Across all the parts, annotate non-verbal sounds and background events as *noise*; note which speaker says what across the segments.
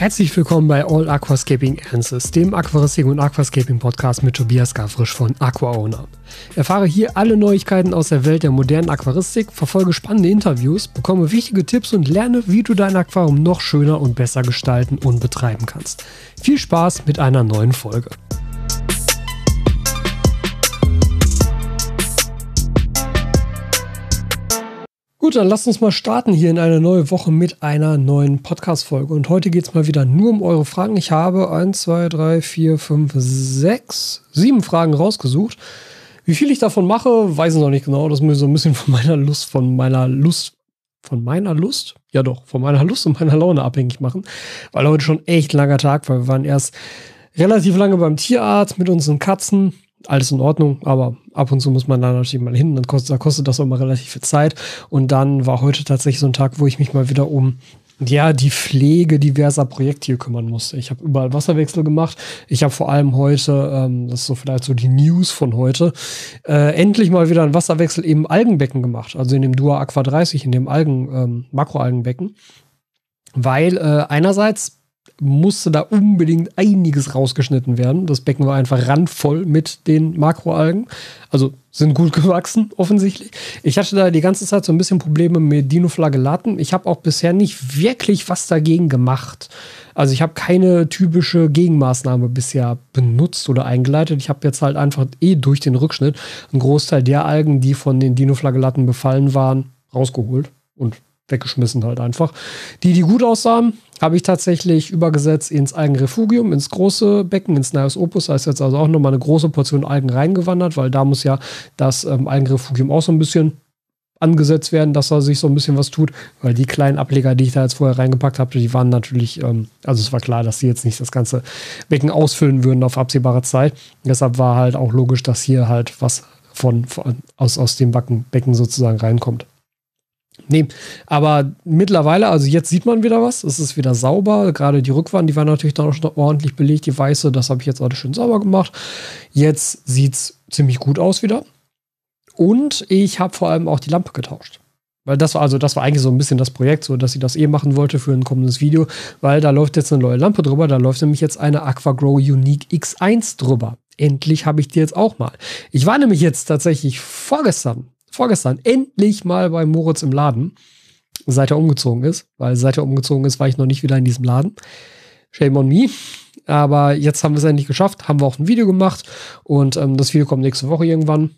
Speaker 1: Herzlich willkommen bei All Aquascaping Answers, dem Aquaristik und Aquascaping Podcast mit Tobias Gafrisch von AquaOwner. Erfahre hier alle Neuigkeiten aus der Welt der modernen Aquaristik, verfolge spannende Interviews, bekomme wichtige Tipps und lerne, wie du dein Aquarium noch schöner und besser gestalten und betreiben kannst. Viel Spaß mit einer neuen Folge. Gut, dann lasst uns mal starten hier in eine neue Woche mit einer neuen Podcast-Folge. Und heute geht es mal wieder nur um eure Fragen. Ich habe 1, 2, 3, 4, 5, 6, 7 Fragen rausgesucht. Wie viel ich davon mache, weiß ich noch nicht genau. Das muss ich so ein bisschen von meiner Lust, von meiner Lust, von meiner Lust? Ja doch, von meiner Lust und meiner Laune abhängig machen. Weil heute schon echt langer Tag war. Wir waren erst relativ lange beim Tierarzt mit unseren Katzen alles in Ordnung, aber ab und zu muss man da natürlich mal hin, dann kostet, da kostet das auch mal relativ viel Zeit. Und dann war heute tatsächlich so ein Tag, wo ich mich mal wieder um ja, die Pflege diverser Projekte hier kümmern musste. Ich habe überall Wasserwechsel gemacht. Ich habe vor allem heute, ähm, das ist so vielleicht so die News von heute, äh, endlich mal wieder einen Wasserwechsel im Algenbecken gemacht. Also in dem Dua Aqua 30, in dem Algen, ähm, Makroalgenbecken. Weil äh, einerseits musste da unbedingt einiges rausgeschnitten werden. Das Becken war einfach randvoll mit den Makroalgen. Also sind gut *laughs* gewachsen, offensichtlich. Ich hatte da die ganze Zeit so ein bisschen Probleme mit Dinoflagellaten. Ich habe auch bisher nicht wirklich was dagegen gemacht. Also ich habe keine typische Gegenmaßnahme bisher benutzt oder eingeleitet. Ich habe jetzt halt einfach eh durch den Rückschnitt einen Großteil der Algen, die von den Dinoflagellaten befallen waren, rausgeholt und weggeschmissen halt einfach. Die, die gut aussahen, habe ich tatsächlich übergesetzt ins Algenrefugium, ins große Becken, ins Nios Opus. Da ist jetzt also auch nochmal eine große Portion Algen reingewandert, weil da muss ja das ähm, Algenrefugium auch so ein bisschen angesetzt werden, dass da sich so ein bisschen was tut, weil die kleinen Ableger, die ich da jetzt vorher reingepackt habe, die waren natürlich, ähm, also es war klar, dass sie jetzt nicht das ganze Becken ausfüllen würden auf absehbare Zeit. Deshalb war halt auch logisch, dass hier halt was von, von aus, aus dem Backen, Becken sozusagen reinkommt. Nee, aber mittlerweile, also jetzt sieht man wieder was. Es ist wieder sauber. Gerade die Rückwand, die war natürlich dann auch schon ordentlich belegt. Die weiße, das habe ich jetzt alles schön sauber gemacht. Jetzt sieht es ziemlich gut aus wieder. Und ich habe vor allem auch die Lampe getauscht. Weil das war also, das war eigentlich so ein bisschen das Projekt, so dass ich das eh machen wollte für ein kommendes Video, weil da läuft jetzt eine neue Lampe drüber, da läuft nämlich jetzt eine AquaGrow Unique X1 drüber. Endlich habe ich die jetzt auch mal. Ich war nämlich jetzt tatsächlich vorgestern vorgestern endlich mal bei Moritz im Laden, seit er umgezogen ist, weil seit er umgezogen ist, war ich noch nicht wieder in diesem Laden. Shame on me. Aber jetzt haben wir es endlich geschafft, haben wir auch ein Video gemacht und ähm, das Video kommt nächste Woche irgendwann.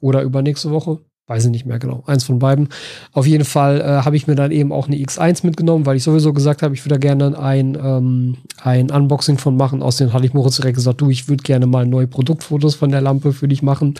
Speaker 1: Oder übernächste Woche weiß ich nicht mehr genau, eins von beiden. Auf jeden Fall äh, habe ich mir dann eben auch eine X1 mitgenommen, weil ich sowieso gesagt habe, ich würde da gerne ein, ähm, ein Unboxing von machen. Außerdem hatte ich Moritz direkt gesagt, du, ich würde gerne mal neue Produktfotos von der Lampe für dich machen.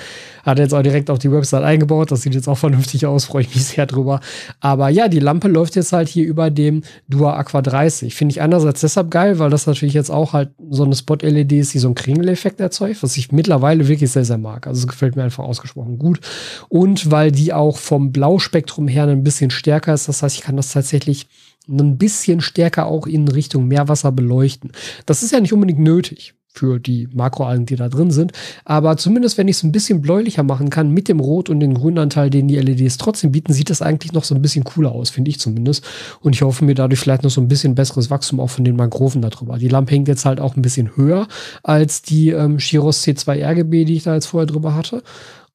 Speaker 1: Hat jetzt auch direkt auf die Website eingebaut, das sieht jetzt auch vernünftig aus, freue ich mich *laughs* sehr drüber. Aber ja, die Lampe läuft jetzt halt hier über dem Dua Aqua 30. Finde ich einerseits deshalb geil, weil das natürlich jetzt auch halt so eine Spot-LED ist, die so einen Kringeleffekt erzeugt, was ich mittlerweile wirklich sehr, sehr mag. Also es gefällt mir einfach ausgesprochen gut. Und weil weil die auch vom Blauspektrum her ein bisschen stärker ist. Das heißt, ich kann das tatsächlich ein bisschen stärker auch in Richtung Meerwasser beleuchten. Das ist ja nicht unbedingt nötig für die Makroalgen, die da drin sind. Aber zumindest, wenn ich es ein bisschen bläulicher machen kann mit dem Rot und dem Grünanteil, den die LEDs trotzdem bieten, sieht das eigentlich noch so ein bisschen cooler aus, finde ich zumindest. Und ich hoffe mir dadurch vielleicht noch so ein bisschen besseres Wachstum auch von den Mangroven darüber. Die Lampe hängt jetzt halt auch ein bisschen höher als die ähm, Chiros C2 RGB, die ich da jetzt vorher drüber hatte.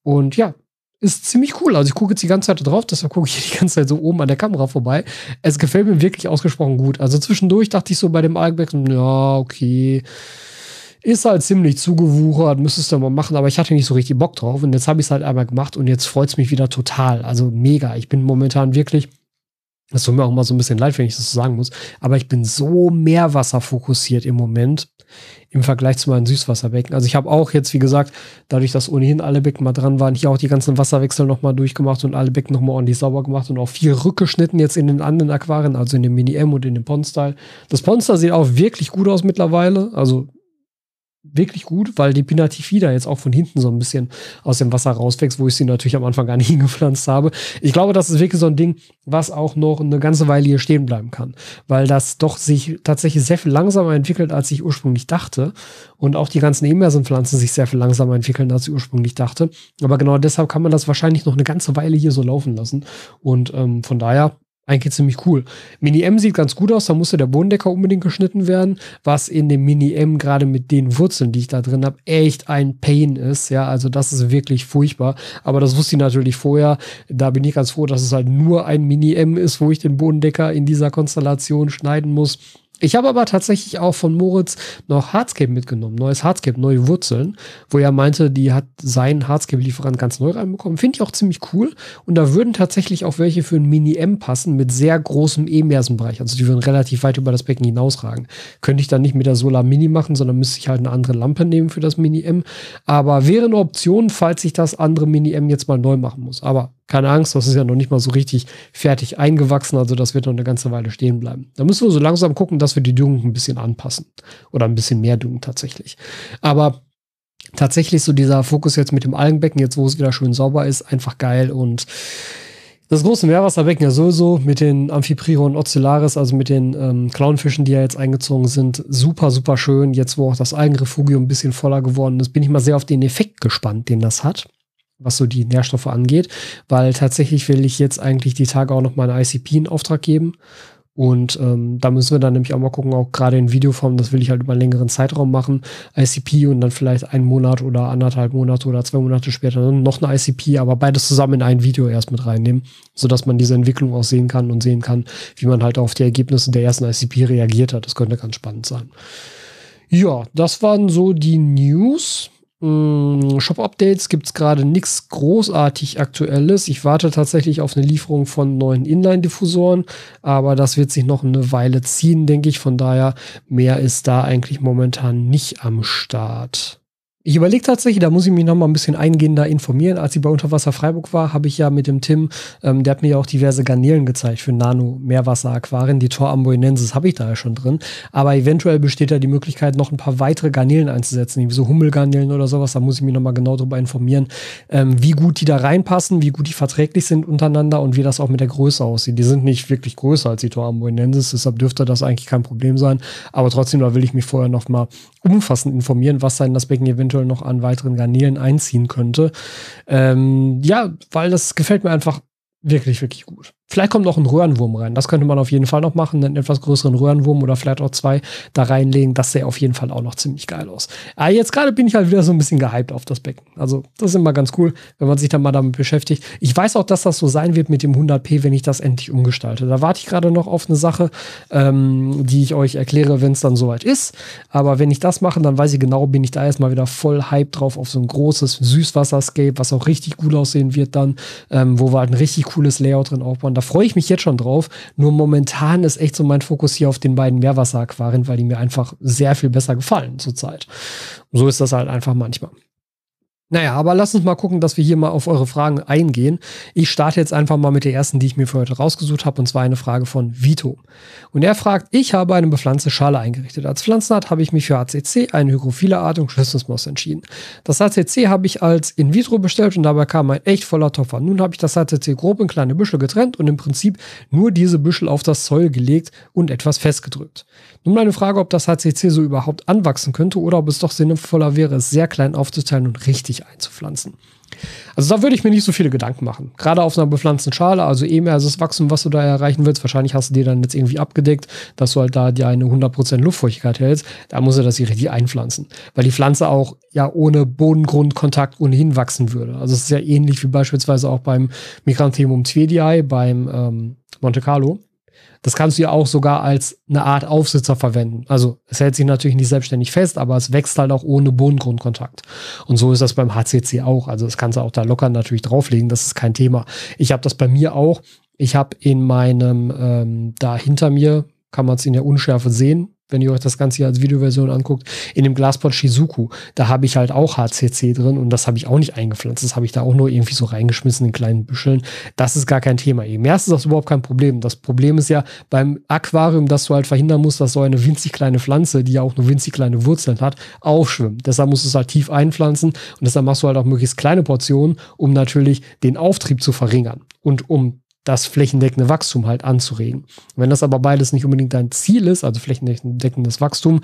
Speaker 1: Und ja, ist ziemlich cool. Also ich gucke jetzt die ganze Zeit drauf, deshalb gucke ich *laughs* die ganze Zeit so oben an der Kamera vorbei. Es gefällt mir wirklich ausgesprochen gut. Also zwischendurch dachte ich so bei dem Algenbeck, ja, okay. Ist halt ziemlich zugewuchert, müsstest du mal machen, aber ich hatte nicht so richtig Bock drauf. Und jetzt habe ich es halt einmal gemacht und jetzt freut es mich wieder total. Also mega. Ich bin momentan wirklich das tut mir auch immer so ein bisschen leid, wenn ich das so sagen muss. Aber ich bin so Meerwasser fokussiert im Moment im Vergleich zu meinen Süßwasserbecken. Also ich habe auch jetzt, wie gesagt, dadurch, dass ohnehin alle Becken mal dran waren, hier auch die ganzen Wasserwechsel nochmal durchgemacht und alle Becken nochmal ordentlich sauber gemacht und auch viel rückgeschnitten jetzt in den anderen Aquarien, also in dem Mini-M und in dem Pond-Style. Das Pond-Style sieht auch wirklich gut aus mittlerweile. Also wirklich gut, weil die Pinatifida jetzt auch von hinten so ein bisschen aus dem Wasser rauswächst, wo ich sie natürlich am Anfang gar nicht *laughs* hingepflanzt habe. Ich glaube, das ist wirklich so ein Ding, was auch noch eine ganze Weile hier stehen bleiben kann, weil das doch sich tatsächlich sehr viel langsamer entwickelt, als ich ursprünglich dachte und auch die ganzen Emerson-Pflanzen sich sehr viel langsamer entwickeln, als ich ursprünglich dachte. Aber genau deshalb kann man das wahrscheinlich noch eine ganze Weile hier so laufen lassen und ähm, von daher eigentlich ziemlich cool. Mini-M sieht ganz gut aus, da musste der Bodendecker unbedingt geschnitten werden, was in dem Mini-M gerade mit den Wurzeln, die ich da drin habe, echt ein Pain ist. Ja, also das ist wirklich furchtbar. Aber das wusste ich natürlich vorher. Da bin ich ganz froh, dass es halt nur ein Mini-M ist, wo ich den Bodendecker in dieser Konstellation schneiden muss. Ich habe aber tatsächlich auch von Moritz noch Hardscape mitgenommen, neues Hardscape, neue Wurzeln, wo er meinte, die hat seinen Hardscape-Lieferant ganz neu reinbekommen. Finde ich auch ziemlich cool. Und da würden tatsächlich auch welche für ein Mini-M passen mit sehr großem E-Mersenbereich. Also die würden relativ weit über das Becken hinausragen. Könnte ich dann nicht mit der Solar Mini machen, sondern müsste ich halt eine andere Lampe nehmen für das Mini-M. Aber wäre eine Option, falls ich das andere Mini-M jetzt mal neu machen muss. Aber keine Angst, das ist ja noch nicht mal so richtig fertig eingewachsen, also das wird noch eine ganze Weile stehen bleiben. Da müssen wir so langsam gucken, dass wir die Düngung ein bisschen anpassen. Oder ein bisschen mehr düngen tatsächlich. Aber tatsächlich so dieser Fokus jetzt mit dem Algenbecken, jetzt wo es wieder schön sauber ist, einfach geil und das große Meerwasserbecken ja sowieso mit den Amphiprion Ocellaris, also mit den ähm, Clownfischen, die ja jetzt eingezogen sind, super, super schön. Jetzt, wo auch das Algenrefugium ein bisschen voller geworden ist, bin ich mal sehr auf den Effekt gespannt, den das hat was so die Nährstoffe angeht, weil tatsächlich will ich jetzt eigentlich die Tage auch noch mal eine ICP in Auftrag geben. Und ähm, da müssen wir dann nämlich auch mal gucken, auch gerade in Videoform, das will ich halt über einen längeren Zeitraum machen, ICP und dann vielleicht einen Monat oder anderthalb Monate oder zwei Monate später noch eine ICP, aber beides zusammen in ein Video erst mit reinnehmen, sodass man diese Entwicklung auch sehen kann und sehen kann, wie man halt auf die Ergebnisse der ersten ICP reagiert hat. Das könnte ganz spannend sein. Ja, das waren so die News. Mm, Shop-Updates gibt es gerade nichts großartig Aktuelles. Ich warte tatsächlich auf eine Lieferung von neuen Inline-Diffusoren, aber das wird sich noch eine Weile ziehen, denke ich. Von daher, mehr ist da eigentlich momentan nicht am Start. Ich überlege tatsächlich, da muss ich mich noch mal ein bisschen eingehender informieren. Als ich bei Unterwasser Freiburg war, habe ich ja mit dem Tim, ähm, der hat mir ja auch diverse Garnelen gezeigt für Nano-Meerwasser-Aquarien. Die Tor Amboinensis habe ich da ja schon drin. Aber eventuell besteht da die Möglichkeit, noch ein paar weitere Garnelen einzusetzen, wie so Hummelgarnelen oder sowas. Da muss ich mich noch mal genau darüber informieren, ähm, wie gut die da reinpassen, wie gut die verträglich sind untereinander und wie das auch mit der Größe aussieht. Die sind nicht wirklich größer als die Tor Amboinensis, deshalb dürfte das eigentlich kein Problem sein. Aber trotzdem, da will ich mich vorher noch mal umfassend informieren, was sein das Becken eventuell noch an weiteren Garnelen einziehen könnte. Ähm, ja, weil das gefällt mir einfach wirklich, wirklich gut. Vielleicht kommt noch ein Röhrenwurm rein. Das könnte man auf jeden Fall noch machen. Einen etwas größeren Röhrenwurm oder vielleicht auch zwei da reinlegen. Das sähe auf jeden Fall auch noch ziemlich geil aus. Aber jetzt gerade bin ich halt wieder so ein bisschen gehypt auf das Becken. Also, das ist immer ganz cool, wenn man sich dann mal damit beschäftigt. Ich weiß auch, dass das so sein wird mit dem 100p, wenn ich das endlich umgestalte. Da warte ich gerade noch auf eine Sache, ähm, die ich euch erkläre, wenn es dann soweit ist. Aber wenn ich das mache, dann weiß ich genau, bin ich da erstmal wieder voll hype drauf auf so ein großes Süßwasserscape, was auch richtig gut aussehen wird dann, ähm, wo wir halt ein richtig cooles Layout drin aufbauen freue ich mich jetzt schon drauf. Nur momentan ist echt so mein Fokus hier auf den beiden Meerwasseraquarien, weil die mir einfach sehr viel besser gefallen zurzeit. So ist das halt einfach manchmal. Naja, aber lass uns mal gucken, dass wir hier mal auf eure Fragen eingehen. Ich starte jetzt einfach mal mit der ersten, die ich mir für heute rausgesucht habe, und zwar eine Frage von Vito. Und er fragt, ich habe eine bepflanzte Schale eingerichtet. Als Pflanzenart habe ich mich für ACC, eine hygrophile Art und Schlüsselsmoss entschieden. Das ACC habe ich als in vitro bestellt und dabei kam ein echt voller Topfer. Nun habe ich das ACC grob in kleine Büschel getrennt und im Prinzip nur diese Büschel auf das Zoll gelegt und etwas festgedrückt. Nun meine Frage, ob das HCC so überhaupt anwachsen könnte oder ob es doch sinnvoller wäre, es sehr klein aufzuteilen und richtig einzupflanzen. Also da würde ich mir nicht so viele Gedanken machen. Gerade auf einer bepflanzten Schale, also mehr als das Wachstum, was du da erreichen willst. Wahrscheinlich hast du dir dann jetzt irgendwie abgedeckt, dass du halt da dir eine 100% Luftfeuchtigkeit hältst. Da musst du das hier richtig einpflanzen. Weil die Pflanze auch ja ohne Bodengrundkontakt ohnehin wachsen würde. Also es ist ja ähnlich wie beispielsweise auch beim Migranthemum twedii, beim ähm, Monte Carlo. Das kannst du ja auch sogar als eine Art Aufsitzer verwenden. Also es hält sich natürlich nicht selbstständig fest, aber es wächst halt auch ohne Bodengrundkontakt. Und so ist das beim HCC auch. Also das kannst du auch da locker natürlich drauflegen, das ist kein Thema. Ich habe das bei mir auch. Ich habe in meinem, ähm, da hinter mir, kann man es in der Unschärfe sehen, wenn ihr euch das Ganze hier als Videoversion anguckt, in dem Glaspot Shizuku, da habe ich halt auch HCC drin und das habe ich auch nicht eingepflanzt. Das habe ich da auch nur irgendwie so reingeschmissen in kleinen Büscheln. Das ist gar kein Thema. Im ersten ist das überhaupt kein Problem. Das Problem ist ja beim Aquarium, dass du halt verhindern musst, dass so eine winzig kleine Pflanze, die ja auch nur winzig kleine Wurzeln hat, aufschwimmt. Deshalb musst du es halt tief einpflanzen und deshalb machst du halt auch möglichst kleine Portionen, um natürlich den Auftrieb zu verringern und um das flächendeckende Wachstum halt anzuregen. Wenn das aber beides nicht unbedingt dein Ziel ist, also flächendeckendes Wachstum,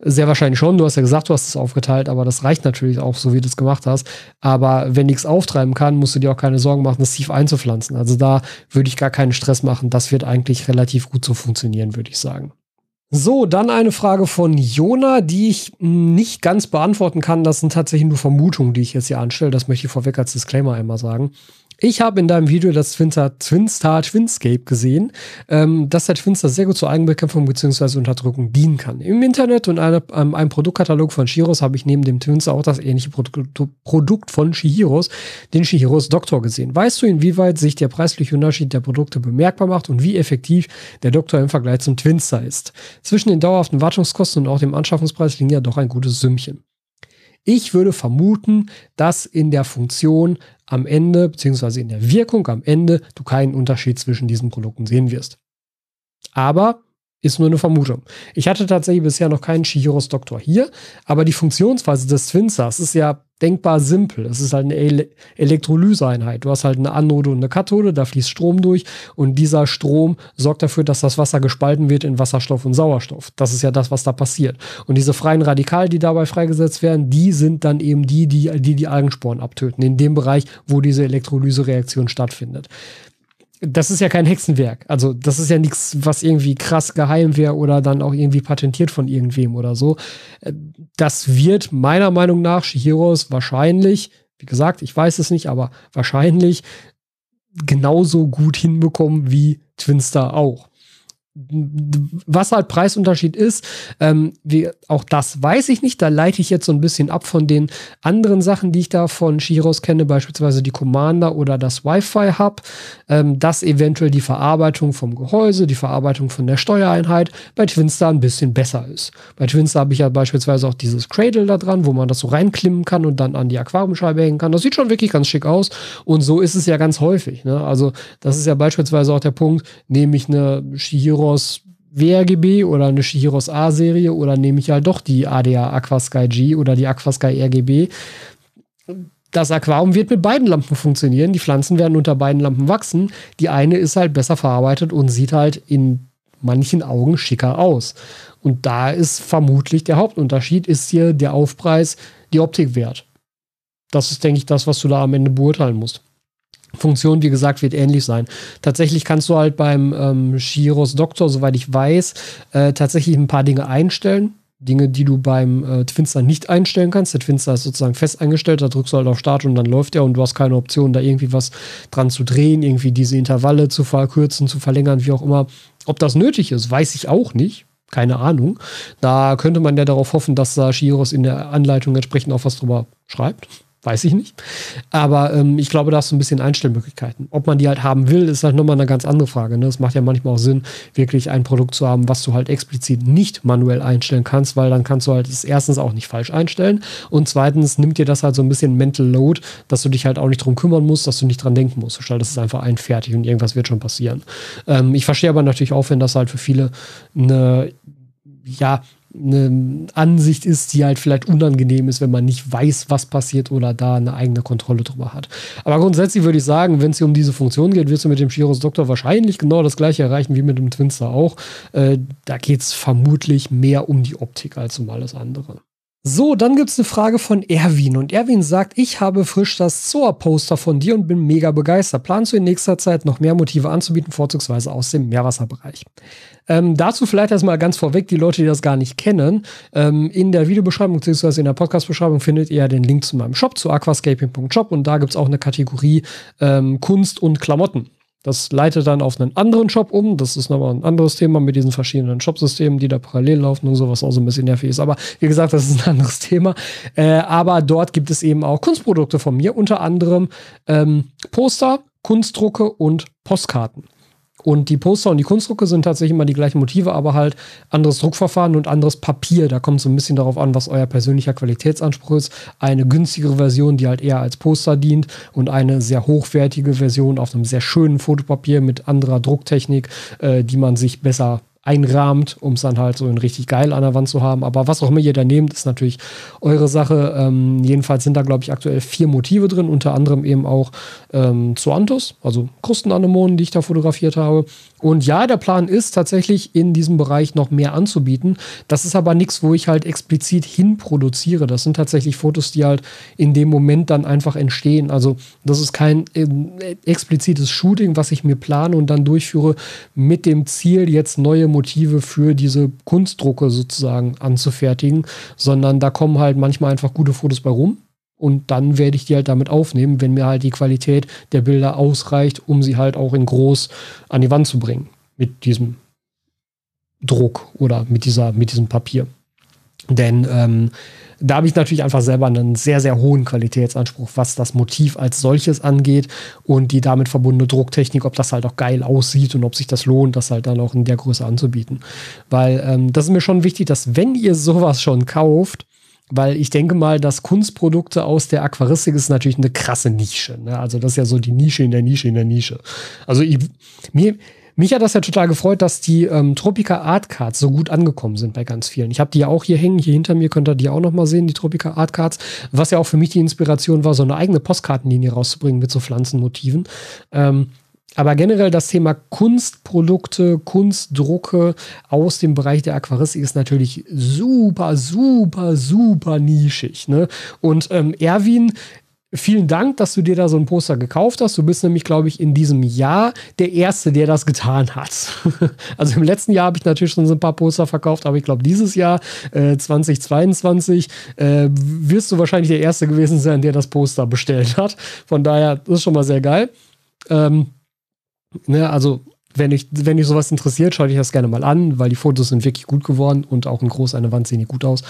Speaker 1: sehr wahrscheinlich schon. Du hast ja gesagt, du hast es aufgeteilt, aber das reicht natürlich auch, so wie du es gemacht hast. Aber wenn nichts auftreiben kann, musst du dir auch keine Sorgen machen, das tief einzupflanzen. Also da würde ich gar keinen Stress machen. Das wird eigentlich relativ gut so funktionieren, würde ich sagen. So, dann eine Frage von Jona, die ich nicht ganz beantworten kann. Das sind tatsächlich nur Vermutungen, die ich jetzt hier anstelle. Das möchte ich vorweg als Disclaimer einmal sagen. Ich habe in deinem Video das Twinstar, Twinstar Twinscape gesehen, ähm, dass der Twinstar sehr gut zur Eigenbekämpfung bzw. Unterdrückung dienen kann. Im Internet und eine, ähm, einem Produktkatalog von Shiros habe ich neben dem Twinstar auch das ähnliche Produkt, Produkt von Shihiros, den Shihiros Doktor gesehen. Weißt du, inwieweit sich der preisliche Unterschied der Produkte bemerkbar macht und wie effektiv der Doktor im Vergleich zum Twinstar ist? Zwischen den dauerhaften Wartungskosten und auch dem Anschaffungspreis liegen ja doch ein gutes Sümmchen. Ich würde vermuten, dass in der Funktion am Ende, beziehungsweise in der Wirkung am Ende, du keinen Unterschied zwischen diesen Produkten sehen wirst. Aber ist nur eine Vermutung. Ich hatte tatsächlich bisher noch keinen Shihiros Doktor hier, aber die Funktionsweise des Twinsers ist ja denkbar simpel. Es ist halt eine Ele Elektrolyseeinheit. Du hast halt eine Anode und eine Kathode, da fließt Strom durch und dieser Strom sorgt dafür, dass das Wasser gespalten wird in Wasserstoff und Sauerstoff. Das ist ja das, was da passiert. Und diese freien Radikale, die dabei freigesetzt werden, die sind dann eben die, die die, die Algensporen abtöten, in dem Bereich, wo diese Elektrolysereaktion stattfindet das ist ja kein Hexenwerk. Also, das ist ja nichts, was irgendwie krass geheim wäre oder dann auch irgendwie patentiert von irgendwem oder so. Äh, das wird meiner Meinung nach Shihiros wahrscheinlich, wie gesagt, ich weiß es nicht, aber wahrscheinlich genauso gut hinbekommen wie Twinstar auch was halt Preisunterschied ist, ähm, wie, auch das weiß ich nicht. Da leite ich jetzt so ein bisschen ab von den anderen Sachen, die ich da von Shiros kenne, beispielsweise die Commander oder das Wi-Fi-Hub, ähm, dass eventuell die Verarbeitung vom Gehäuse, die Verarbeitung von der Steuereinheit bei Twinstar ein bisschen besser ist. Bei Twinstar habe ich ja beispielsweise auch dieses Cradle da dran, wo man das so reinklimmen kann und dann an die Aquariumscheibe hängen kann. Das sieht schon wirklich ganz schick aus und so ist es ja ganz häufig. Ne? Also das ist ja beispielsweise auch der Punkt, nehme ich eine Shihiro Shihiros WRGB oder eine Shihiros A-Serie oder nehme ich halt doch die ADA Aquasky G oder die Aquasky RGB. Das Aquarium wird mit beiden Lampen funktionieren. Die Pflanzen werden unter beiden Lampen wachsen. Die eine ist halt besser verarbeitet und sieht halt in manchen Augen schicker aus. Und da ist vermutlich der Hauptunterschied, ist hier der Aufpreis, die Optik wert. Das ist, denke ich, das, was du da am Ende beurteilen musst. Funktion, wie gesagt, wird ähnlich sein. Tatsächlich kannst du halt beim ähm, Shiros Doktor, soweit ich weiß, äh, tatsächlich ein paar Dinge einstellen. Dinge, die du beim äh, Twinster nicht einstellen kannst. Der Twinster ist sozusagen fest eingestellt, da drückst du halt auf Start und dann läuft er und du hast keine Option, da irgendwie was dran zu drehen, irgendwie diese Intervalle zu verkürzen, zu verlängern, wie auch immer. Ob das nötig ist, weiß ich auch nicht. Keine Ahnung. Da könnte man ja darauf hoffen, dass da Shiros in der Anleitung entsprechend auch was drüber schreibt. Weiß ich nicht. Aber ähm, ich glaube, da hast du ein bisschen Einstellmöglichkeiten. Ob man die halt haben will, ist halt nochmal eine ganz andere Frage. Ne? Es macht ja manchmal auch Sinn, wirklich ein Produkt zu haben, was du halt explizit nicht manuell einstellen kannst, weil dann kannst du halt es erstens auch nicht falsch einstellen und zweitens nimmt dir das halt so ein bisschen Mental Load, dass du dich halt auch nicht drum kümmern musst, dass du nicht dran denken musst. Du schaltest es einfach ein, fertig und irgendwas wird schon passieren. Ähm, ich verstehe aber natürlich auch, wenn das halt für viele eine ja, eine Ansicht ist, die halt vielleicht unangenehm ist, wenn man nicht weiß, was passiert oder da eine eigene Kontrolle drüber hat. Aber grundsätzlich würde ich sagen, wenn es hier um diese Funktion geht, wirst du mit dem Shiros Doktor wahrscheinlich genau das gleiche erreichen wie mit dem Twinster auch. Äh, da geht es vermutlich mehr um die Optik als um alles andere. So, dann gibt es eine Frage von Erwin. Und Erwin sagt, ich habe frisch das Zoa-Poster von dir und bin mega begeistert. Planst du in nächster Zeit noch mehr Motive anzubieten, vorzugsweise aus dem Meerwasserbereich? Ähm, dazu vielleicht erstmal ganz vorweg, die Leute, die das gar nicht kennen. Ähm, in der Videobeschreibung bzw. in der Podcast-Beschreibung findet ihr den Link zu meinem Shop, zu aquascaping.shop. Und da gibt es auch eine Kategorie ähm, Kunst und Klamotten. Das leitet dann auf einen anderen Shop um. Das ist nochmal ein anderes Thema mit diesen verschiedenen Shopsystemen, die da parallel laufen und sowas auch so ein bisschen nervig ist. Aber wie gesagt, das ist ein *laughs* anderes Thema. Äh, aber dort gibt es eben auch Kunstprodukte von mir, unter anderem ähm, Poster, Kunstdrucke und Postkarten. Und die Poster und die Kunstdrucke sind tatsächlich immer die gleichen Motive, aber halt anderes Druckverfahren und anderes Papier. Da kommt so ein bisschen darauf an, was euer persönlicher Qualitätsanspruch ist. Eine günstigere Version, die halt eher als Poster dient und eine sehr hochwertige Version auf einem sehr schönen Fotopapier mit anderer Drucktechnik, äh, die man sich besser einrahmt, um es dann halt so in richtig geil an der Wand zu haben. Aber was auch immer ihr da nehmt, ist natürlich eure Sache. Ähm, jedenfalls sind da, glaube ich, aktuell vier Motive drin, unter anderem eben auch ähm, Zoanthus, also Krustenanemonen, die ich da fotografiert habe. Und ja, der Plan ist tatsächlich in diesem Bereich noch mehr anzubieten. Das ist aber nichts, wo ich halt explizit hinproduziere. Das sind tatsächlich Fotos, die halt in dem Moment dann einfach entstehen. Also das ist kein äh, explizites Shooting, was ich mir plane und dann durchführe mit dem Ziel, jetzt neue Motive für diese Kunstdrucke sozusagen anzufertigen, sondern da kommen halt manchmal einfach gute Fotos bei rum. Und dann werde ich die halt damit aufnehmen, wenn mir halt die Qualität der Bilder ausreicht, um sie halt auch in groß an die Wand zu bringen. Mit diesem Druck oder mit, dieser, mit diesem Papier. Denn ähm, da habe ich natürlich einfach selber einen sehr, sehr hohen Qualitätsanspruch, was das Motiv als solches angeht und die damit verbundene Drucktechnik, ob das halt auch geil aussieht und ob sich das lohnt, das halt dann auch in der Größe anzubieten. Weil ähm, das ist mir schon wichtig, dass wenn ihr sowas schon kauft, weil ich denke mal, dass Kunstprodukte aus der Aquaristik ist natürlich eine krasse Nische. Ne? Also das ist ja so die Nische in der Nische in der Nische. Also ich, mir, mich hat das ja total gefreut, dass die ähm, Tropica Art Cards so gut angekommen sind bei ganz vielen. Ich habe die ja auch hier hängen, hier hinter mir könnt ihr die auch noch mal sehen, die Tropica Art Cards, was ja auch für mich die Inspiration war, so eine eigene Postkartenlinie rauszubringen mit so Pflanzenmotiven. Ähm, aber generell das Thema Kunstprodukte, Kunstdrucke aus dem Bereich der Aquaristik ist natürlich super, super, super nischig. Ne? Und ähm, Erwin Vielen Dank, dass du dir da so ein Poster gekauft hast. Du bist nämlich, glaube ich, in diesem Jahr der Erste, der das getan hat. *laughs* also im letzten Jahr habe ich natürlich schon so ein paar Poster verkauft, aber ich glaube, dieses Jahr, äh, 2022, äh, wirst du wahrscheinlich der Erste gewesen sein, der das Poster bestellt hat. Von daher, das ist schon mal sehr geil. Ähm, ne, also wenn ich, wenn dich sowas interessiert, schaue ich das gerne mal an, weil die Fotos sind wirklich gut geworden und auch in groß eine Wand sehen die gut aus.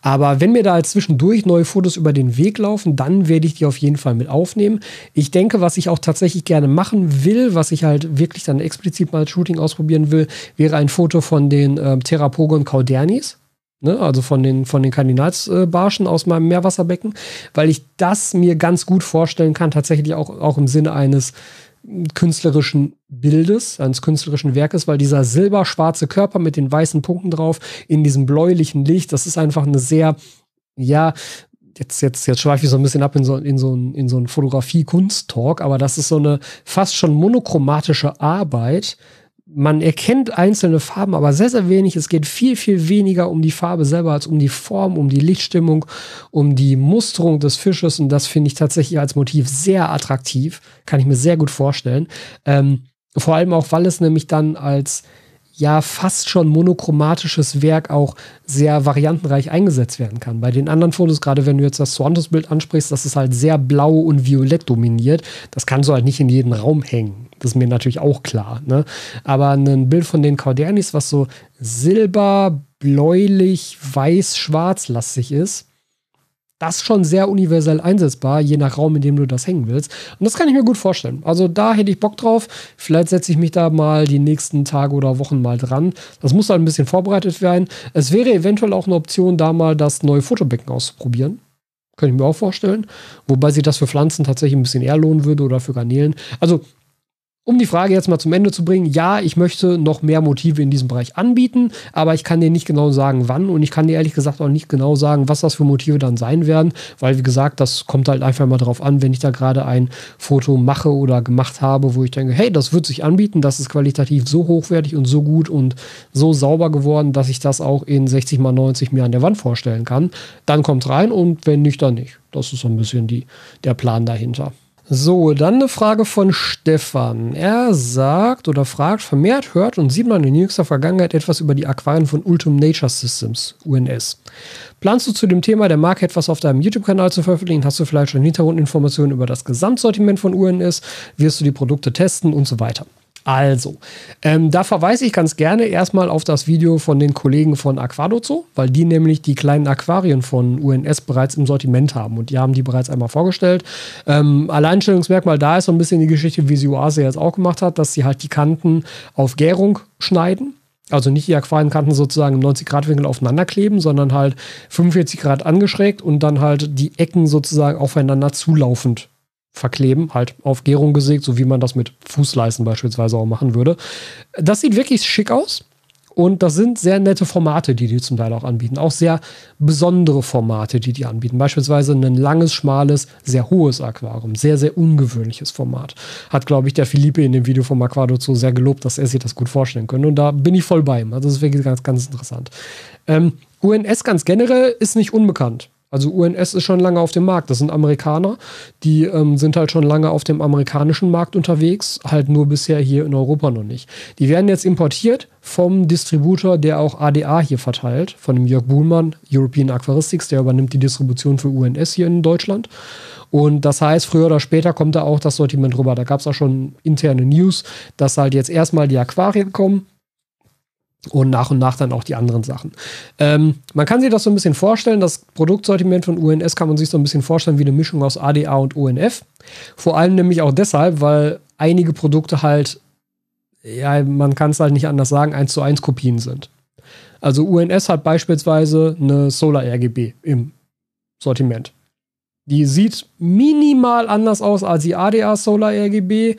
Speaker 1: Aber wenn mir da zwischendurch neue Fotos über den Weg laufen, dann werde ich die auf jeden Fall mit aufnehmen. Ich denke, was ich auch tatsächlich gerne machen will, was ich halt wirklich dann explizit mal als Shooting ausprobieren will, wäre ein Foto von den äh, Therapogon Caudernis. Ne, also von den, von den Kardinalsbarschen aus meinem Meerwasserbecken, weil ich das mir ganz gut vorstellen kann, tatsächlich auch, auch im Sinne eines künstlerischen Bildes, eines künstlerischen Werkes, weil dieser silberschwarze Körper mit den weißen Punkten drauf in diesem bläulichen Licht, das ist einfach eine sehr, ja, jetzt, jetzt, jetzt schweife ich so ein bisschen ab in so, in so, in so einen Fotografie-Kunst-Talk, aber das ist so eine fast schon monochromatische Arbeit, man erkennt einzelne Farben, aber sehr, sehr wenig. Es geht viel, viel weniger um die Farbe selber als um die Form, um die Lichtstimmung, um die Musterung des Fisches. Und das finde ich tatsächlich als Motiv sehr attraktiv. Kann ich mir sehr gut vorstellen. Ähm, vor allem auch, weil es nämlich dann als ja fast schon monochromatisches Werk auch sehr variantenreich eingesetzt werden kann. Bei den anderen Fotos, gerade wenn du jetzt das Swantos-Bild ansprichst, das ist halt sehr blau und violett dominiert. Das kannst du halt nicht in jeden Raum hängen. Das ist mir natürlich auch klar. Ne? Aber ein Bild von den Caudernis, was so silber, bläulich, weiß, schwarz lastig ist, das ist schon sehr universell einsetzbar, je nach Raum, in dem du das hängen willst. Und das kann ich mir gut vorstellen. Also da hätte ich Bock drauf. Vielleicht setze ich mich da mal die nächsten Tage oder Wochen mal dran. Das muss halt ein bisschen vorbereitet werden. Es wäre eventuell auch eine Option, da mal das neue Fotobecken auszuprobieren. Könnte ich mir auch vorstellen. Wobei sich das für Pflanzen tatsächlich ein bisschen eher lohnen würde oder für Garnelen. Also um die Frage jetzt mal zum Ende zu bringen, ja, ich möchte noch mehr Motive in diesem Bereich anbieten, aber ich kann dir nicht genau sagen, wann und ich kann dir ehrlich gesagt auch nicht genau sagen, was das für Motive dann sein werden, weil wie gesagt, das kommt halt einfach mal drauf an, wenn ich da gerade ein Foto mache oder gemacht habe, wo ich denke, hey, das wird sich anbieten, das ist qualitativ so hochwertig und so gut und so sauber geworden, dass ich das auch in 60 mal 90 mir an der Wand vorstellen kann, dann kommt rein und wenn nicht, dann nicht. Das ist so ein bisschen die, der Plan dahinter. So, dann eine Frage von Stefan. Er sagt oder fragt, vermehrt hört und sieht man in jüngster Vergangenheit etwas über die Aquarien von Ultimate Nature Systems, UNS. Planst du zu dem Thema der Marke etwas auf deinem YouTube-Kanal zu veröffentlichen? Hast du vielleicht schon Hintergrundinformationen über das Gesamtsortiment von UNS? Wirst du die Produkte testen und so weiter? Also, ähm, da verweise ich ganz gerne erstmal auf das Video von den Kollegen von Aquadozo, weil die nämlich die kleinen Aquarien von UNS bereits im Sortiment haben und die haben die bereits einmal vorgestellt. Ähm, Alleinstellungsmerkmal da ist so ein bisschen die Geschichte, wie sie Oase jetzt auch gemacht hat, dass sie halt die Kanten auf Gärung schneiden. Also nicht die Aquarienkanten sozusagen im 90-Grad-Winkel aufeinander kleben, sondern halt 45 Grad angeschrägt und dann halt die Ecken sozusagen aufeinander zulaufend verkleben, halt auf Gärung gesägt, so wie man das mit Fußleisten beispielsweise auch machen würde. Das sieht wirklich schick aus. Und das sind sehr nette Formate, die die zum Teil auch anbieten. Auch sehr besondere Formate, die die anbieten. Beispielsweise ein langes, schmales, sehr hohes Aquarium. Sehr, sehr ungewöhnliches Format. Hat, glaube ich, der Philippe in dem Video vom Aquado Zoo sehr gelobt, dass er sich das gut vorstellen könnte. Und da bin ich voll bei ihm. Also das ist wirklich ganz, ganz interessant. Ähm, UNS ganz generell ist nicht unbekannt. Also UNS ist schon lange auf dem Markt. Das sind Amerikaner, die ähm, sind halt schon lange auf dem amerikanischen Markt unterwegs, halt nur bisher hier in Europa noch nicht. Die werden jetzt importiert vom Distributor, der auch ADA hier verteilt, von dem Jörg Buhlmann, European Aquaristics, der übernimmt die Distribution für UNS hier in Deutschland. Und das heißt, früher oder später kommt da auch das Sortiment rüber. Da gab es auch schon interne News, dass halt jetzt erstmal die Aquarien kommen und nach und nach dann auch die anderen Sachen. Ähm, man kann sich das so ein bisschen vorstellen, das Produktsortiment von UNS kann man sich so ein bisschen vorstellen wie eine Mischung aus ADA und UNF. Vor allem nämlich auch deshalb, weil einige Produkte halt, ja, man kann es halt nicht anders sagen, 1 zu 1 Kopien sind. Also UNS hat beispielsweise eine Solar RGB im Sortiment. Die sieht minimal anders aus als die ADA Solar RGB.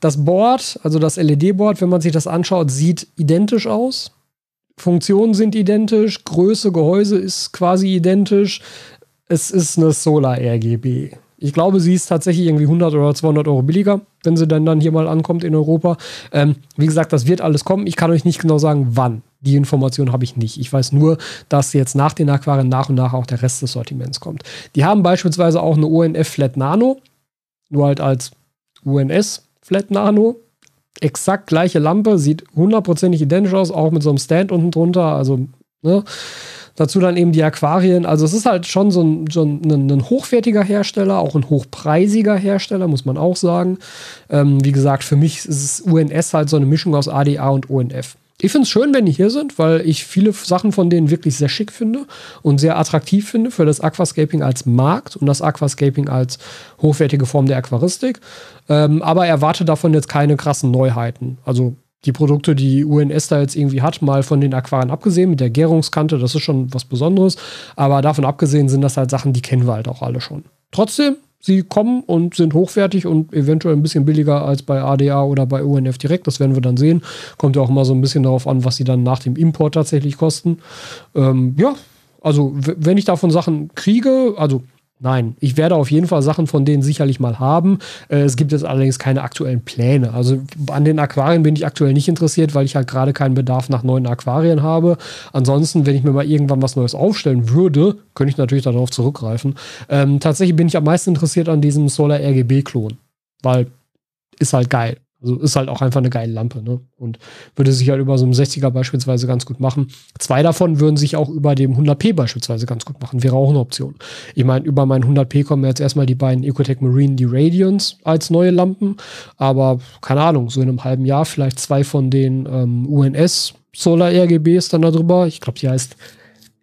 Speaker 1: Das Board, also das LED-Board, wenn man sich das anschaut, sieht identisch aus. Funktionen sind identisch, Größe, Gehäuse ist quasi identisch. Es ist eine Solar RGB. Ich glaube, sie ist tatsächlich irgendwie 100 oder 200 Euro billiger, wenn sie dann, dann hier mal ankommt in Europa. Ähm, wie gesagt, das wird alles kommen. Ich kann euch nicht genau sagen, wann. Die Information habe ich nicht. Ich weiß nur, dass jetzt nach den Aquarien nach und nach auch der Rest des Sortiments kommt. Die haben beispielsweise auch eine ONF Flat Nano, nur halt als UNS Flat Nano. Exakt gleiche Lampe, sieht hundertprozentig identisch aus, auch mit so einem Stand unten drunter. Also, ne? Dazu dann eben die Aquarien. Also es ist halt schon so ein, so ein, ein hochwertiger Hersteller, auch ein hochpreisiger Hersteller, muss man auch sagen. Ähm, wie gesagt, für mich ist UNS halt so eine Mischung aus ADA und ONF. Ich finde es schön, wenn die hier sind, weil ich viele Sachen von denen wirklich sehr schick finde und sehr attraktiv finde für das Aquascaping als Markt und das Aquascaping als hochwertige Form der Aquaristik. Ähm, aber erwarte davon jetzt keine krassen Neuheiten. Also die Produkte, die UNS da jetzt irgendwie hat, mal von den Aquarien abgesehen, mit der Gärungskante, das ist schon was Besonderes. Aber davon abgesehen sind das halt Sachen, die kennen wir halt auch alle schon. Trotzdem sie kommen und sind hochwertig und eventuell ein bisschen billiger als bei ADA oder bei UNF direkt. Das werden wir dann sehen. Kommt ja auch immer so ein bisschen darauf an, was sie dann nach dem Import tatsächlich kosten. Ähm, ja, also wenn ich davon Sachen kriege, also Nein, ich werde auf jeden Fall Sachen von denen sicherlich mal haben. Äh, es gibt jetzt allerdings keine aktuellen Pläne. Also an den Aquarien bin ich aktuell nicht interessiert, weil ich halt gerade keinen Bedarf nach neuen Aquarien habe. Ansonsten, wenn ich mir mal irgendwann was Neues aufstellen würde, könnte ich natürlich darauf zurückgreifen. Ähm, tatsächlich bin ich am meisten interessiert an diesem Solar RGB-Klon, weil ist halt geil. Also ist halt auch einfach eine geile Lampe, ne? Und würde sich halt über so einem 60er beispielsweise ganz gut machen. Zwei davon würden sich auch über dem 100p beispielsweise ganz gut machen. Wäre auch eine Option. Ich meine, über meinen 100p kommen jetzt erstmal die beiden Ecotech Marine, die Radiance als neue Lampen. Aber keine Ahnung, so in einem halben Jahr vielleicht zwei von den ähm, UNS Solar RGBs dann darüber. Ich glaube, die heißt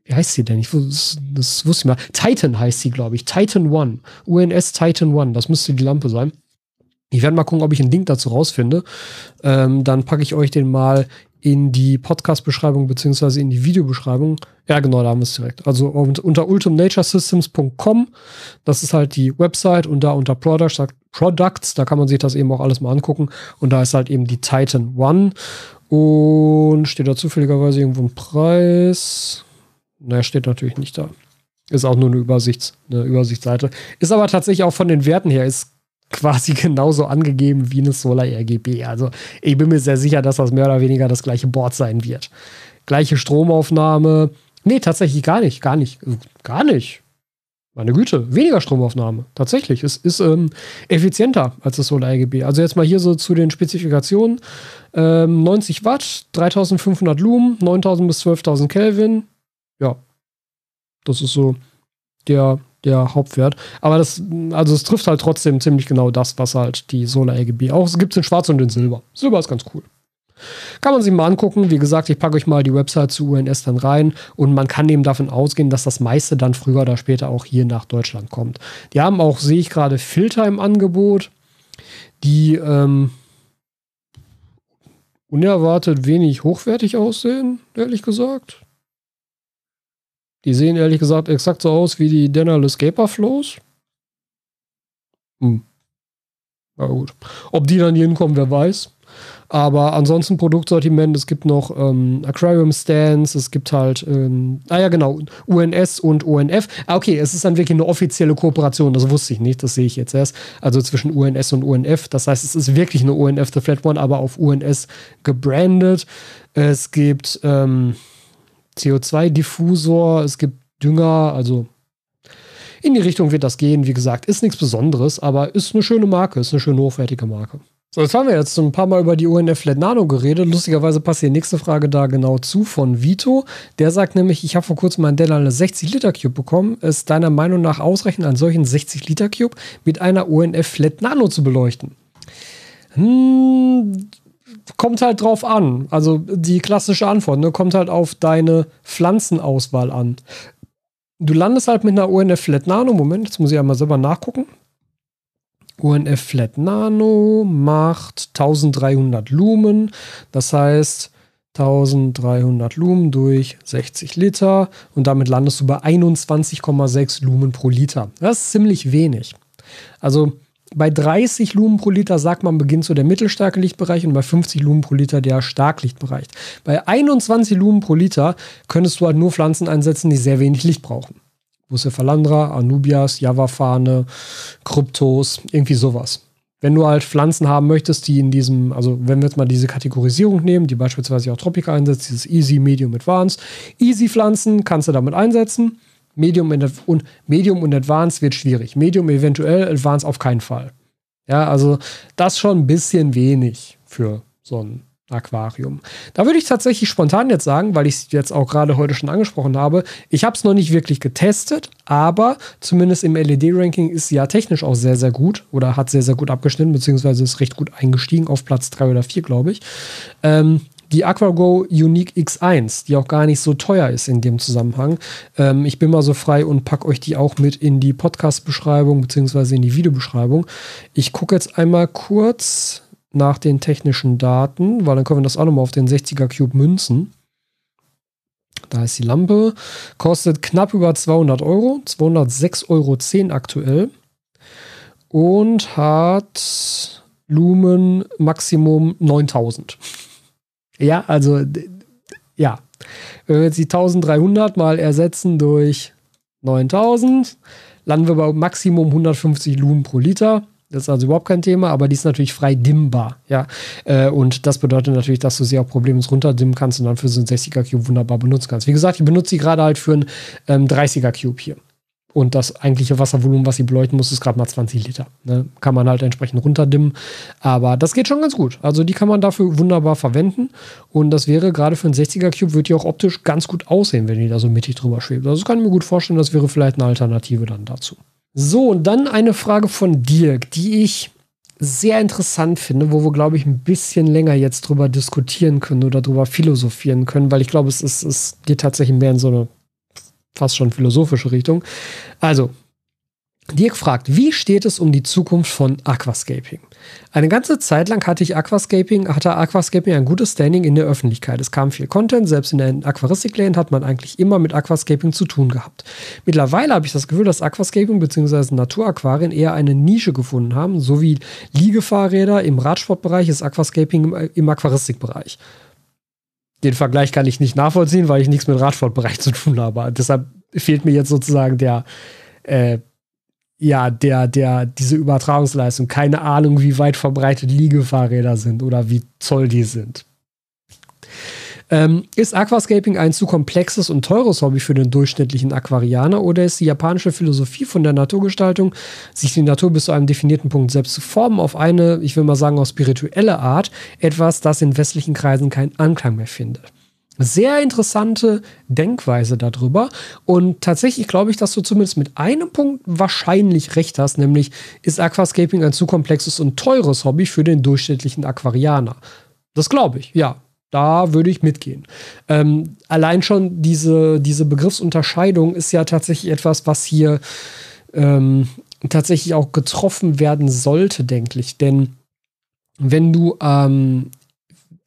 Speaker 1: wie heißt sie denn? Ich, das, das wusste ich mal. Titan heißt sie, glaube ich. Titan One. UNS Titan One. Das müsste die Lampe sein. Ich werde mal gucken, ob ich einen Link dazu rausfinde. Ähm, dann packe ich euch den mal in die Podcast-Beschreibung beziehungsweise in die Videobeschreibung. Ja, genau, da haben wir es direkt. Also unter ultimnaturesystems.com, das ist halt die Website und da unter Products, Products, da kann man sich das eben auch alles mal angucken. Und da ist halt eben die Titan One. Und steht da zufälligerweise irgendwo ein Preis? Naja, steht natürlich nicht da. Ist auch nur eine, Übersichts, eine Übersichtsseite. Ist aber tatsächlich auch von den Werten her, ist quasi *laughs* genauso angegeben wie eine Solar RGB. Also ich bin mir sehr sicher, dass das mehr oder weniger das gleiche Board sein wird. Gleiche Stromaufnahme. Nee, tatsächlich gar nicht, gar nicht, gar nicht. Meine Güte, weniger Stromaufnahme. Tatsächlich. Es ist ähm, effizienter als das Solar RGB. Also jetzt mal hier so zu den Spezifikationen. Ähm, 90 Watt, 3500 Lumen, 9000 bis 12.000 Kelvin. Ja, das ist so der der Hauptwert. Aber das, also es trifft halt trotzdem ziemlich genau das, was halt die Solar RGB auch. Es gibt es in Schwarz und in Silber. Silber ist ganz cool. Kann man sich mal angucken. Wie gesagt, ich packe euch mal die Website zu UNS dann rein und man kann eben davon ausgehen, dass das meiste dann früher oder später auch hier nach Deutschland kommt. Die haben auch, sehe ich gerade, Filter im Angebot, die ähm, unerwartet wenig hochwertig aussehen, ehrlich gesagt. Die sehen ehrlich gesagt exakt so aus wie die Dennerl Escaper Flows. Hm. Na gut. Ob die dann hier hinkommen, wer weiß. Aber ansonsten Produktsortiment, es gibt noch ähm, Aquarium Stands, es gibt halt, ähm, ah ja genau, UNS und ONF. Ah, okay, es ist dann wirklich eine offizielle Kooperation, das wusste ich nicht, das sehe ich jetzt erst. Also zwischen UNS und UNF. Das heißt, es ist wirklich eine UNF The Flat One, aber auf UNS gebrandet. Es gibt ähm, CO2-Diffusor, es gibt Dünger, also in die Richtung wird das gehen. Wie gesagt, ist nichts Besonderes, aber ist eine schöne Marke, ist eine schöne hochwertige Marke. So, jetzt haben wir jetzt ein paar Mal über die UNF Flat Nano geredet. Lustigerweise passt die nächste Frage da genau zu von Vito. Der sagt nämlich, ich habe vor kurzem einen Dell 60 Liter Cube bekommen. Ist deiner Meinung nach ausreichend, einen solchen 60 Liter Cube mit einer UNF Flat Nano zu beleuchten? Hm, kommt halt drauf an. Also die klassische Antwort, ne, kommt halt auf deine Pflanzenauswahl an. Du landest halt mit einer UNF Flat Nano. Moment, jetzt muss ich einmal selber nachgucken. UNF Flat Nano macht 1300 Lumen. Das heißt 1300 Lumen durch 60 Liter und damit landest du bei 21,6 Lumen pro Liter. Das ist ziemlich wenig. Also bei 30 Lumen pro Liter sagt man, beginnt so der mittelstarke Lichtbereich und bei 50 Lumen pro Liter der Starklichtbereich. Bei 21 Lumen pro Liter könntest du halt nur Pflanzen einsetzen, die sehr wenig Licht brauchen. Bucephalandra, Anubias, Javafane, Kryptos, irgendwie sowas. Wenn du halt Pflanzen haben möchtest, die in diesem, also wenn wir jetzt mal diese Kategorisierung nehmen, die beispielsweise auch Tropica einsetzt, dieses Easy, Medium, Advanced. Easy Pflanzen kannst du damit einsetzen. Medium und Medium und Advanced wird schwierig. Medium eventuell, Advanced auf keinen Fall. Ja, also das schon ein bisschen wenig für so ein Aquarium. Da würde ich tatsächlich spontan jetzt sagen, weil ich es jetzt auch gerade heute schon angesprochen habe, ich habe es noch nicht wirklich getestet, aber zumindest im LED-Ranking ist sie ja technisch auch sehr, sehr gut oder hat sehr, sehr gut abgeschnitten, beziehungsweise ist recht gut eingestiegen auf Platz 3 oder 4, glaube ich. Ähm, die AquaGo Unique X1, die auch gar nicht so teuer ist in dem Zusammenhang. Ähm, ich bin mal so frei und packe euch die auch mit in die Podcast-Beschreibung beziehungsweise in die Videobeschreibung. Ich gucke jetzt einmal kurz nach den technischen Daten, weil dann können wir das auch nochmal auf den 60er Cube münzen. Da ist die Lampe. Kostet knapp über 200 Euro. 206,10 Euro aktuell. Und hat Lumen Maximum 9000. Ja, also, ja. Wenn wir jetzt die 1300 mal ersetzen durch 9000, landen wir bei Maximum 150 Lumen pro Liter. Das ist also überhaupt kein Thema, aber die ist natürlich frei dimmbar. Ja? Äh, und das bedeutet natürlich, dass du sie auch problemlos runterdimmen kannst und dann für so einen 60er Cube wunderbar benutzen kannst. Wie gesagt, ich benutze sie gerade halt für einen ähm, 30er Cube hier. Und das eigentliche Wasservolumen, was sie beleuchten muss, ist gerade mal 20 Liter. Ne? Kann man halt entsprechend runterdimmen. Aber das geht schon ganz gut. Also die kann man dafür wunderbar verwenden. Und das wäre gerade für einen 60er Cube, wird die auch optisch ganz gut aussehen, wenn die da so mittig drüber schwebt. Also das kann ich mir gut vorstellen, das wäre vielleicht eine Alternative dann dazu. So, und dann eine Frage von Dirk, die ich sehr interessant finde, wo wir, glaube ich, ein bisschen länger jetzt drüber diskutieren können oder drüber philosophieren können, weil ich glaube, es, ist, es geht tatsächlich mehr in so eine fast schon philosophische Richtung. Also, Dirk fragt, wie steht es um die Zukunft von Aquascaping? Eine ganze Zeit lang hatte ich Aquascaping, hatte Aquascaping ein gutes Standing in der Öffentlichkeit. Es kam viel Content, selbst in der Aquaristik Lane hat man eigentlich immer mit Aquascaping zu tun gehabt. Mittlerweile habe ich das Gefühl, dass Aquascaping bzw. Naturaquarien eher eine Nische gefunden haben, so wie Liegefahrräder im Radsportbereich ist Aquascaping im, im Aquaristikbereich. Den Vergleich kann ich nicht nachvollziehen, weil ich nichts mit Radsportbereich *laughs* zu tun habe. Deshalb fehlt mir jetzt sozusagen der äh, ja, der, der, diese Übertragungsleistung. Keine Ahnung, wie weit verbreitet Liegefahrräder sind oder wie zoll die sind. Ähm, ist Aquascaping ein zu komplexes und teures Hobby für den durchschnittlichen Aquarianer oder ist die japanische Philosophie von der Naturgestaltung, sich die Natur bis zu einem definierten Punkt selbst zu formen, auf eine, ich will mal sagen, auf spirituelle Art, etwas, das in westlichen Kreisen keinen Anklang mehr findet? sehr interessante Denkweise darüber. Und tatsächlich glaube ich, dass du zumindest mit einem Punkt wahrscheinlich recht hast, nämlich ist Aquascaping ein zu komplexes und teures Hobby für den durchschnittlichen Aquarianer. Das glaube ich, ja. Da würde ich mitgehen. Ähm, allein schon diese, diese Begriffsunterscheidung ist ja tatsächlich etwas, was hier ähm, tatsächlich auch getroffen werden sollte, denke ich. Denn wenn du ähm,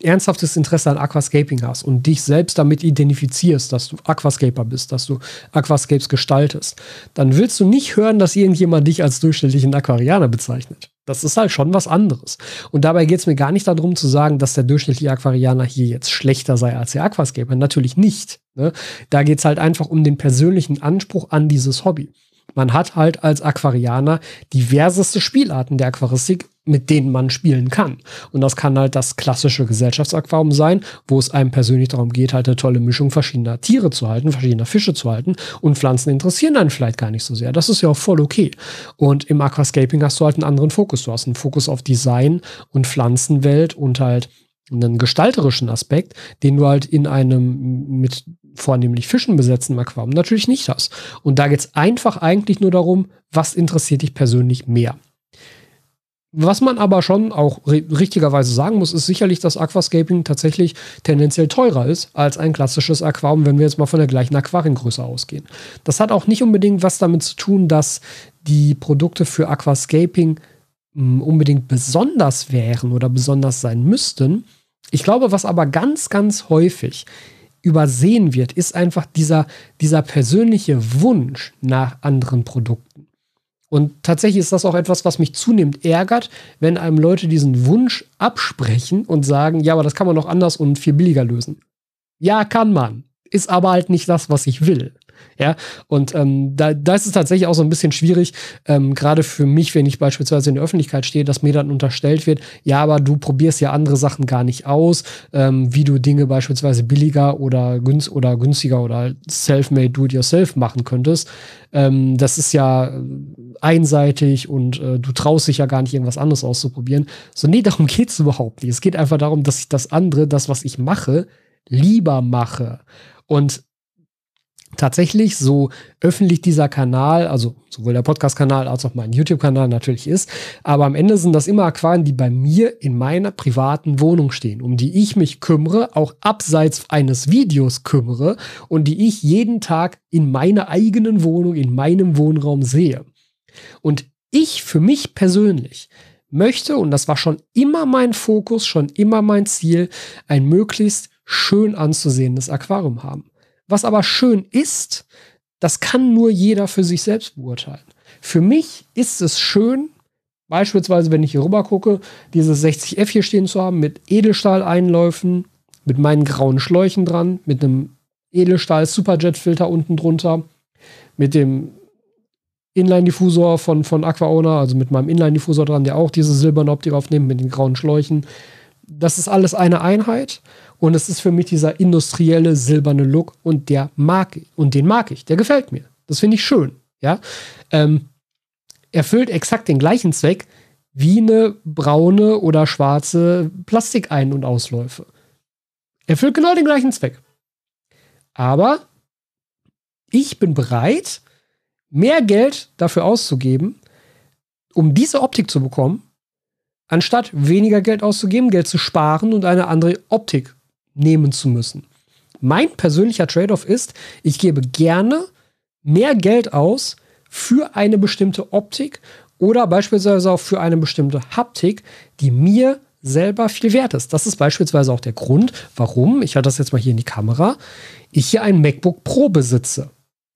Speaker 1: ernsthaftes Interesse an Aquascaping hast und dich selbst damit identifizierst, dass du Aquascaper bist, dass du Aquascapes gestaltest, dann willst du nicht hören, dass irgendjemand dich als durchschnittlichen Aquarianer bezeichnet. Das ist halt schon was anderes. Und dabei geht es mir gar nicht darum zu sagen, dass der durchschnittliche Aquarianer hier jetzt schlechter sei als der Aquascaper. Natürlich nicht. Ne? Da geht es halt einfach um den persönlichen Anspruch an dieses Hobby. Man hat halt als Aquarianer diverseste Spielarten der Aquaristik, mit denen man spielen kann. Und das kann halt das klassische Gesellschaftsaquarium sein, wo es einem persönlich darum geht, halt eine tolle Mischung verschiedener Tiere zu halten, verschiedener Fische zu halten. Und Pflanzen interessieren einen vielleicht gar nicht so sehr. Das ist ja auch voll okay. Und im Aquascaping hast du halt einen anderen Fokus. Du hast einen Fokus auf Design und Pflanzenwelt und halt einen gestalterischen Aspekt, den du halt in einem mit vornehmlich Fischen besetzten Aquarium natürlich nicht hast. Und da geht es einfach eigentlich nur darum, was interessiert dich persönlich mehr. Was man aber schon auch richtigerweise sagen muss, ist sicherlich, dass Aquascaping tatsächlich tendenziell teurer ist als ein klassisches Aquarium, wenn wir jetzt mal von der gleichen Aquariengröße ausgehen. Das hat auch nicht unbedingt was damit zu tun, dass die Produkte für Aquascaping hm, unbedingt besonders wären oder besonders sein müssten. Ich glaube, was aber ganz, ganz häufig übersehen wird, ist einfach dieser, dieser persönliche Wunsch nach anderen Produkten. Und tatsächlich ist das auch etwas, was mich zunehmend ärgert, wenn einem Leute diesen Wunsch absprechen und sagen, ja, aber das kann man noch anders und viel billiger lösen. Ja, kann man. Ist aber halt nicht das, was ich will. Ja, und ähm, da, da ist es tatsächlich auch so ein bisschen schwierig, ähm, gerade für mich, wenn ich beispielsweise in der Öffentlichkeit stehe, dass mir dann unterstellt wird, ja, aber du probierst ja andere Sachen gar nicht aus, ähm, wie du Dinge beispielsweise billiger oder, günst oder günstiger oder self-made do-it-yourself machen könntest. Ähm, das ist ja einseitig und äh, du traust dich ja gar nicht, irgendwas anderes auszuprobieren. So, nee, darum geht es überhaupt nicht. Es geht einfach darum, dass ich das andere, das, was ich mache, lieber mache. Und tatsächlich so öffentlich dieser Kanal, also sowohl der Podcast-Kanal als auch mein YouTube-Kanal natürlich ist. Aber am Ende sind das immer Aquarien, die bei mir in meiner privaten Wohnung stehen, um die ich mich kümmere, auch abseits eines Videos kümmere und die ich jeden Tag in meiner eigenen Wohnung, in meinem Wohnraum sehe. Und ich für mich persönlich möchte, und das war schon immer mein Fokus, schon immer mein Ziel, ein möglichst schön anzusehendes Aquarium haben. Was aber schön ist, das kann nur jeder für sich selbst beurteilen. Für mich ist es schön, beispielsweise, wenn ich hier rüber gucke, dieses 60F hier stehen zu haben mit Edelstahleinläufen, mit meinen grauen Schläuchen dran, mit einem Edelstahl Superjet-Filter unten drunter, mit dem Inline-Diffusor von, von Aquaona, also mit meinem Inline-Diffusor dran, der auch diese silberne Optik aufnimmt, mit den grauen Schläuchen. Das ist alles eine Einheit. Und es ist für mich dieser industrielle silberne Look und der mag. Und den mag ich. Der gefällt mir. Das finde ich schön. Ja. Ähm, erfüllt exakt den gleichen Zweck wie eine braune oder schwarze Plastikein- und Ausläufe. Erfüllt genau den gleichen Zweck. Aber ich bin bereit, mehr Geld dafür auszugeben, um diese Optik zu bekommen, anstatt weniger Geld auszugeben, Geld zu sparen und eine andere Optik nehmen zu müssen. Mein persönlicher Trade-off ist, ich gebe gerne mehr Geld aus für eine bestimmte Optik oder beispielsweise auch für eine bestimmte Haptik, die mir selber viel wert ist. Das ist beispielsweise auch der Grund, warum, ich halte das jetzt mal hier in die Kamera, ich hier ein MacBook Pro besitze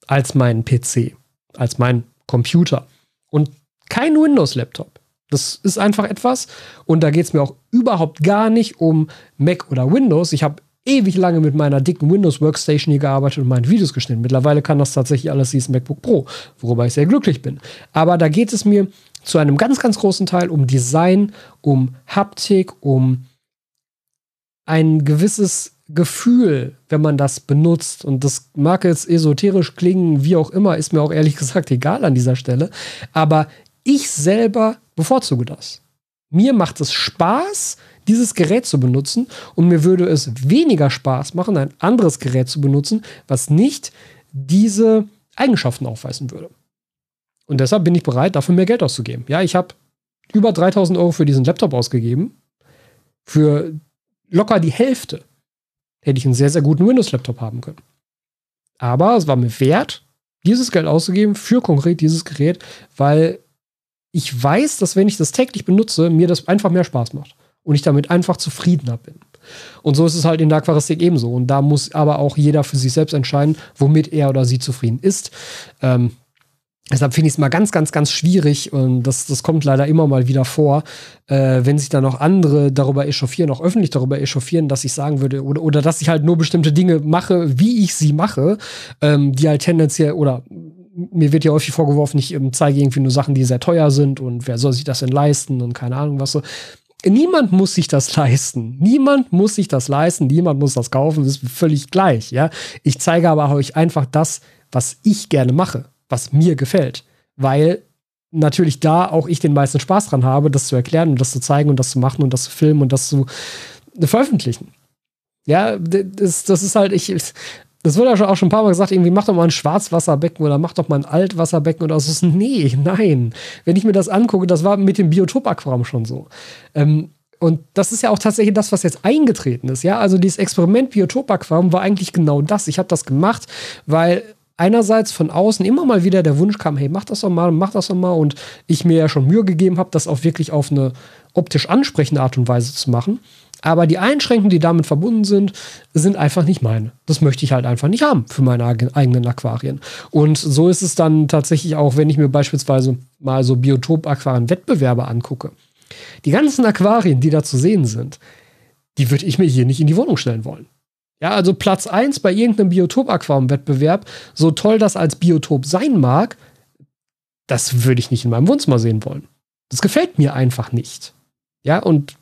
Speaker 1: als meinen PC, als mein Computer und kein Windows-Laptop. Das ist einfach etwas und da geht es mir auch überhaupt gar nicht um Mac oder Windows. Ich habe ewig lange mit meiner dicken Windows Workstation hier gearbeitet und meine Videos geschnitten. Mittlerweile kann das tatsächlich alles dieses MacBook Pro, worüber ich sehr glücklich bin. Aber da geht es mir zu einem ganz, ganz großen Teil um Design, um Haptik, um ein gewisses Gefühl, wenn man das benutzt. Und das mag jetzt esoterisch klingen, wie auch immer, ist mir auch ehrlich *laughs* gesagt egal an dieser Stelle. Aber ich selber bevorzuge das. Mir macht es Spaß, dieses Gerät zu benutzen und mir würde es weniger Spaß machen, ein anderes Gerät zu benutzen, was nicht diese Eigenschaften aufweisen würde. Und deshalb bin ich bereit, dafür mehr Geld auszugeben. Ja, ich habe über 3000 Euro für diesen Laptop ausgegeben. Für locker die Hälfte hätte ich einen sehr, sehr guten Windows-Laptop haben können. Aber es war mir wert, dieses Geld auszugeben für konkret dieses Gerät, weil ich weiß, dass wenn ich das täglich benutze, mir das einfach mehr Spaß macht und ich damit einfach zufriedener bin. Und so ist es halt in der Aquaristik ebenso. Und da muss aber auch jeder für sich selbst entscheiden, womit er oder sie zufrieden ist. Ähm, Deshalb finde ich es mal ganz, ganz, ganz schwierig und das, das kommt leider immer mal wieder vor, äh, wenn sich dann auch andere darüber echauffieren, auch öffentlich darüber echauffieren, dass ich sagen würde oder, oder dass ich halt nur bestimmte Dinge mache, wie ich sie mache, ähm, die halt tendenziell oder mir wird ja häufig vorgeworfen, ich ähm, zeige irgendwie nur Sachen, die sehr teuer sind und wer soll sich das denn leisten und keine Ahnung was so. Niemand muss sich das *laughs* leisten. Niemand muss sich das leisten. Niemand muss das kaufen. Das ist völlig gleich. Ja, ich zeige aber euch einfach das, was ich gerne mache was mir gefällt. Weil natürlich da auch ich den meisten Spaß dran habe, das zu erklären und das zu zeigen und das zu machen und das zu filmen und das zu veröffentlichen. Ja, das, das ist halt, ich, das wurde ja auch schon ein paar Mal gesagt, irgendwie mach doch mal ein Schwarzwasserbecken oder mach doch mal ein Altwasserbecken oder so. Nee, *laughs* nein. Wenn ich mir das angucke, das war mit dem Biotop-Aquarium schon so. Ähm, und das ist ja auch tatsächlich das, was jetzt eingetreten ist. Ja, also dieses Experiment Biotop-Aquarium war eigentlich genau das. Ich habe das gemacht, weil einerseits von außen immer mal wieder der Wunsch kam, hey, mach das doch mal, mach das doch mal. Und ich mir ja schon Mühe gegeben habe, das auch wirklich auf eine optisch ansprechende Art und Weise zu machen. Aber die Einschränkungen, die damit verbunden sind, sind einfach nicht meine. Das möchte ich halt einfach nicht haben für meine eigenen Aquarien. Und so ist es dann tatsächlich auch, wenn ich mir beispielsweise mal so Biotop-Aquarien-Wettbewerbe angucke. Die ganzen Aquarien, die da zu sehen sind, die würde ich mir hier nicht in die Wohnung stellen wollen. Ja, also Platz 1 bei irgendeinem Biotop-Aquarium-Wettbewerb, so toll das als Biotop sein mag, das würde ich nicht in meinem Wohnzimmer sehen wollen. Das gefällt mir einfach nicht. Ja, und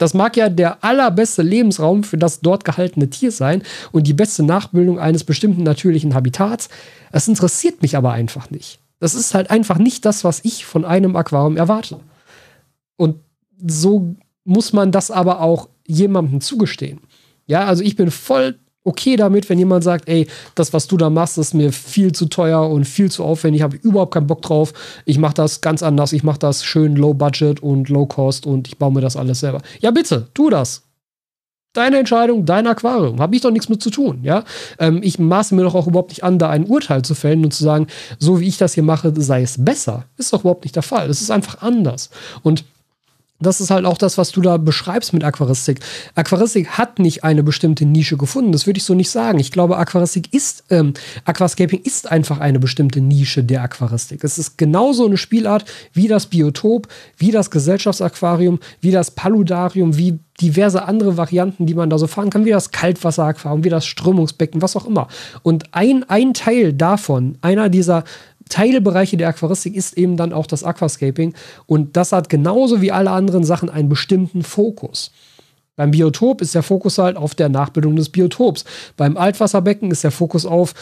Speaker 1: das mag ja der allerbeste Lebensraum für das dort gehaltene Tier sein und die beste Nachbildung eines bestimmten natürlichen Habitats. Es interessiert mich aber einfach nicht. Das ist halt einfach nicht das, was ich von einem Aquarium erwarte. Und so muss man das aber auch jemandem zugestehen. Ja, also ich bin voll okay damit, wenn jemand sagt, ey, das, was du da machst, ist mir viel zu teuer und viel zu aufwendig, habe ich überhaupt keinen Bock drauf. Ich mache das ganz anders, ich mache das schön low budget und low cost und ich baue mir das alles selber. Ja, bitte, tu das. Deine Entscheidung, dein Aquarium. Habe ich doch nichts mit zu tun, ja? Ähm, ich maße mir doch auch überhaupt nicht an, da ein Urteil zu fällen und zu sagen, so wie ich das hier mache, sei es besser. Ist doch überhaupt nicht der Fall. Es ist einfach anders. Und das ist halt auch das, was du da beschreibst mit Aquaristik. Aquaristik hat nicht eine bestimmte Nische gefunden. Das würde ich so nicht sagen. Ich glaube, Aquaristik ist, ähm, Aquascaping ist einfach eine bestimmte Nische der Aquaristik. Es ist genauso eine Spielart wie das Biotop, wie das Gesellschaftsaquarium, wie das Paludarium, wie diverse andere Varianten, die man da so fahren kann, wie das Kaltwasseraquarium, wie das Strömungsbecken, was auch immer. Und ein, ein Teil davon, einer dieser Teilbereiche der Aquaristik ist eben dann auch das Aquascaping und das hat genauso wie alle anderen Sachen einen bestimmten Fokus. Beim Biotop ist der Fokus halt auf der Nachbildung des Biotops. Beim Altwasserbecken ist der Fokus auf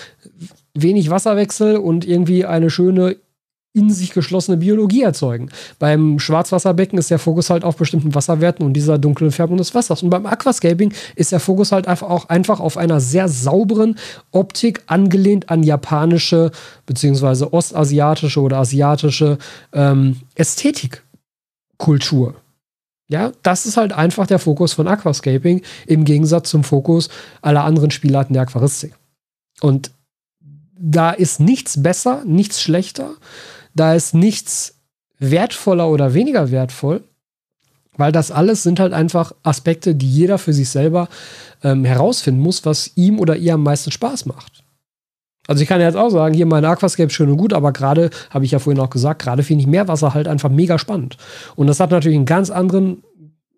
Speaker 1: wenig Wasserwechsel und irgendwie eine schöne in sich geschlossene Biologie erzeugen. Beim Schwarzwasserbecken ist der Fokus halt auf bestimmten Wasserwerten und dieser dunklen Färbung des Wassers. Und beim Aquascaping ist der Fokus halt einfach auch einfach auf einer sehr sauberen Optik, angelehnt an japanische beziehungsweise ostasiatische oder asiatische ähm, Ästhetikkultur. Ja, das ist halt einfach der Fokus von Aquascaping im Gegensatz zum Fokus aller anderen Spielarten der Aquaristik. Und da ist nichts besser, nichts schlechter da ist nichts wertvoller oder weniger wertvoll, weil das alles sind halt einfach Aspekte, die jeder für sich selber ähm, herausfinden muss, was ihm oder ihr am meisten Spaß macht. Also ich kann jetzt auch sagen, hier mein Aquascape schön und gut, aber gerade, habe ich ja vorhin auch gesagt, gerade finde ich Meerwasser halt einfach mega spannend. Und das hat natürlich einen ganz anderen,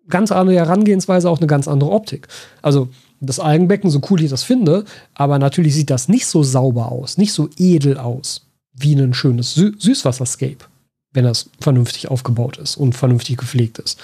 Speaker 1: ganz andere Herangehensweise, auch eine ganz andere Optik. Also das Algenbecken, so cool ich das finde, aber natürlich sieht das nicht so sauber aus, nicht so edel aus wie ein schönes Sü Süßwasserscape, wenn das vernünftig aufgebaut ist und vernünftig gepflegt ist.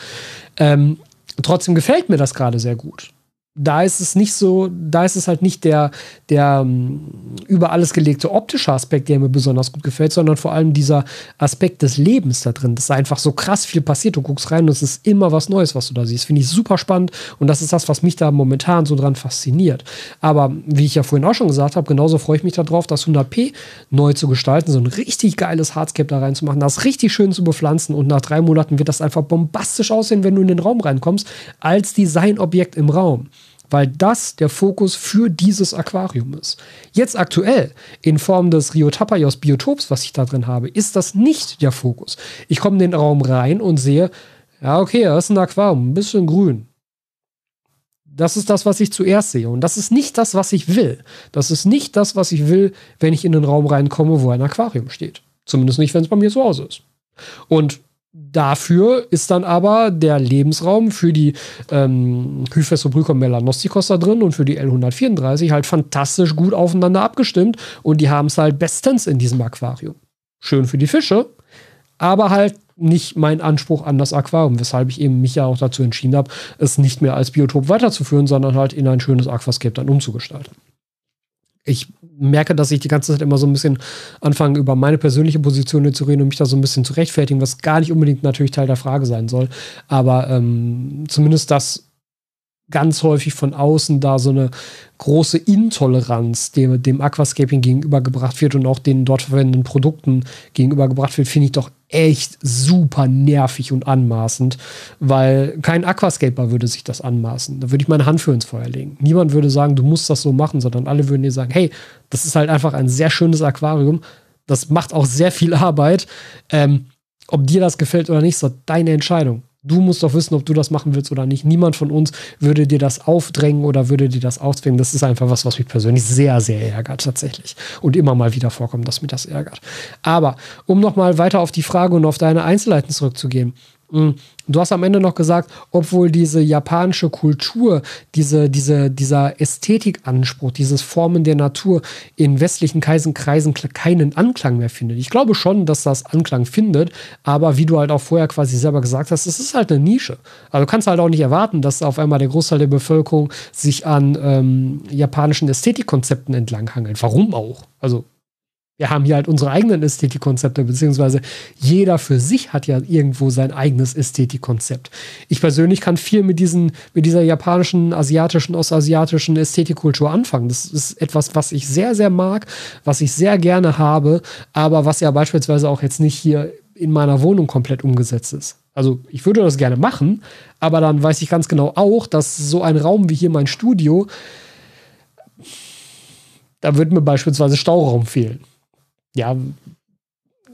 Speaker 1: Ähm, trotzdem gefällt mir das gerade sehr gut da ist es nicht so, da ist es halt nicht der, der um, über alles gelegte optische Aspekt, der mir besonders gut gefällt, sondern vor allem dieser Aspekt des Lebens da drin, dass einfach so krass viel passiert. Du guckst rein und es ist immer was Neues, was du da siehst. Finde ich super spannend und das ist das, was mich da momentan so dran fasziniert. Aber wie ich ja vorhin auch schon gesagt habe, genauso freue ich mich darauf, das 100p neu zu gestalten, so ein richtig geiles Hardscape da reinzumachen, das richtig schön zu bepflanzen und nach drei Monaten wird das einfach bombastisch aussehen, wenn du in den Raum reinkommst, als Designobjekt im Raum weil das der Fokus für dieses Aquarium ist. Jetzt aktuell, in Form des Rio Tapajos Biotops, was ich da drin habe, ist das nicht der Fokus. Ich komme in den Raum rein und sehe, ja, okay, das ist ein Aquarium, ein bisschen grün. Das ist das, was ich zuerst sehe. Und das ist nicht das, was ich will. Das ist nicht das, was ich will, wenn ich in den Raum reinkomme, wo ein Aquarium steht. Zumindest nicht, wenn es bei mir zu Hause ist. Und Dafür ist dann aber der Lebensraum für die ähm, Hyphesoprycom melanostikos da drin und für die L134 halt fantastisch gut aufeinander abgestimmt und die haben es halt bestens in diesem Aquarium. Schön für die Fische, aber halt nicht mein Anspruch an das Aquarium, weshalb ich eben mich ja auch dazu entschieden habe, es nicht mehr als Biotop weiterzuführen, sondern halt in ein schönes Aquascape dann umzugestalten ich merke, dass ich die ganze Zeit immer so ein bisschen anfange, über meine persönliche Position zu reden und mich da so ein bisschen zu rechtfertigen, was gar nicht unbedingt natürlich Teil der Frage sein soll. Aber ähm, zumindest das ganz häufig von außen da so eine große Intoleranz dem, dem Aquascaping gegenübergebracht wird und auch den dort verwendeten Produkten gegenübergebracht wird, finde ich doch echt super nervig und anmaßend, weil kein Aquascaper würde sich das anmaßen. Da würde ich meine Hand für ins Feuer legen. Niemand würde sagen, du musst das so machen, sondern alle würden dir sagen, hey, das ist halt einfach ein sehr schönes Aquarium. Das macht auch sehr viel Arbeit. Ähm, ob dir das gefällt oder nicht, ist deine Entscheidung. Du musst doch wissen, ob du das machen willst oder nicht. Niemand von uns würde dir das aufdrängen oder würde dir das aufzwingen. Das ist einfach was, was mich persönlich sehr, sehr ärgert tatsächlich. Und immer mal wieder vorkommt, dass mich das ärgert. Aber um nochmal weiter auf die Frage und auf deine Einzelheiten zurückzugehen. Mm, du hast am Ende noch gesagt, obwohl diese japanische Kultur, diese, diese, dieser Ästhetikanspruch, dieses Formen der Natur in westlichen Kreisen keinen Anklang mehr findet. Ich glaube schon, dass das Anklang findet, aber wie du halt auch vorher quasi selber gesagt hast, es ist halt eine Nische. Also du kannst halt auch nicht erwarten, dass auf einmal der Großteil der Bevölkerung sich an ähm, japanischen Ästhetikkonzepten entlanghangelt. Warum auch? Also wir haben hier halt unsere eigenen Ästhetikkonzepte, beziehungsweise jeder für sich hat ja irgendwo sein eigenes Ästhetikkonzept. Ich persönlich kann viel mit, diesen, mit dieser japanischen, asiatischen, ostasiatischen Ästhetikkultur anfangen. Das ist etwas, was ich sehr, sehr mag, was ich sehr gerne habe, aber was ja beispielsweise auch jetzt nicht hier in meiner Wohnung komplett umgesetzt ist. Also ich würde das gerne machen, aber dann weiß ich ganz genau auch, dass so ein Raum wie hier mein Studio, da wird mir beispielsweise Stauraum fehlen ja,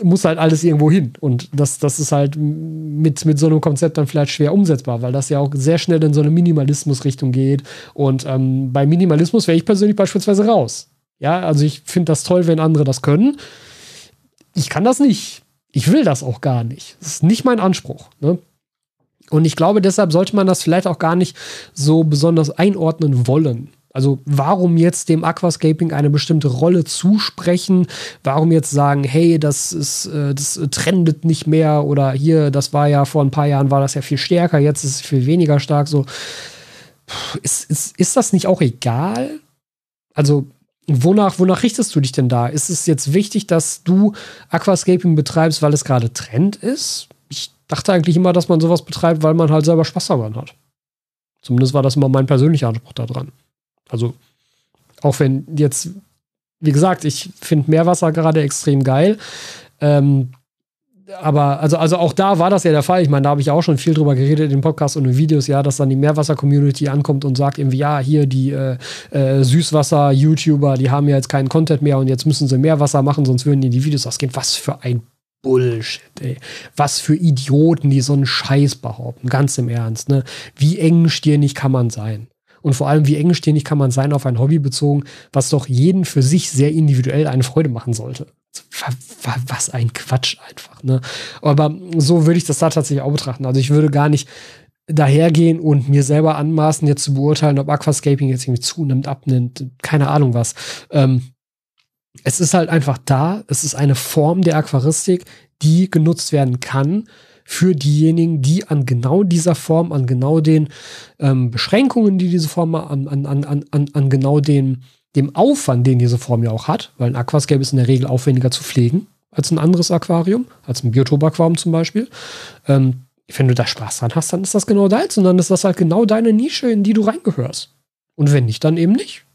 Speaker 1: muss halt alles irgendwo hin. Und das, das ist halt mit, mit so einem Konzept dann vielleicht schwer umsetzbar, weil das ja auch sehr schnell in so eine Minimalismus-Richtung geht. Und ähm, bei Minimalismus wäre ich persönlich beispielsweise raus. Ja, also ich finde das toll, wenn andere das können. Ich kann das nicht. Ich will das auch gar nicht. Das ist nicht mein Anspruch. Ne? Und ich glaube, deshalb sollte man das vielleicht auch gar nicht so besonders einordnen wollen. Also warum jetzt dem Aquascaping eine bestimmte Rolle zusprechen? Warum jetzt sagen, hey, das ist, äh, das trendet nicht mehr oder hier, das war ja vor ein paar Jahren war das ja viel stärker, jetzt ist es viel weniger stark. So ist, ist, ist das nicht auch egal? Also wonach, wonach richtest du dich denn da? Ist es jetzt wichtig, dass du Aquascaping betreibst, weil es gerade Trend ist? Ich dachte eigentlich immer, dass man sowas betreibt, weil man halt selber Spaß daran hat. Zumindest war das immer mein persönlicher Anspruch daran. Also, auch wenn jetzt, wie gesagt, ich finde Meerwasser gerade extrem geil. Ähm, aber also, also auch da war das ja der Fall. Ich meine, da habe ich auch schon viel drüber geredet in Podcasts und in Videos, ja, dass dann die Meerwasser-Community ankommt und sagt irgendwie, ja, hier die äh, äh, Süßwasser-YouTuber, die haben ja jetzt keinen Content mehr und jetzt müssen sie Meerwasser machen, sonst würden die die Videos ausgehen. Was für ein Bullshit, ey. Was für Idioten, die so einen Scheiß behaupten. Ganz im Ernst, ne? Wie engstirnig kann man sein? Und vor allem, wie engstirnig kann man sein auf ein Hobby bezogen, was doch jeden für sich sehr individuell eine Freude machen sollte. Was ein Quatsch einfach. Ne? Aber so würde ich das da tatsächlich auch betrachten. Also ich würde gar nicht dahergehen und mir selber anmaßen, jetzt zu beurteilen, ob Aquascaping jetzt irgendwie zunimmt, abnimmt, keine Ahnung was. Ähm, es ist halt einfach da. Es ist eine Form der Aquaristik, die genutzt werden kann für diejenigen, die an genau dieser Form, an genau den ähm, Beschränkungen, die diese Form an, an, an, an, an genau den, dem Aufwand, den diese Form ja auch hat, weil ein Aquascape ist in der Regel aufwendiger zu pflegen als ein anderes Aquarium, als ein Biotop-Aquarium zum Beispiel. Ähm, wenn du da Spaß dran hast, dann ist das genau deins und dann ist das halt genau deine Nische, in die du reingehörst. Und wenn nicht, dann eben nicht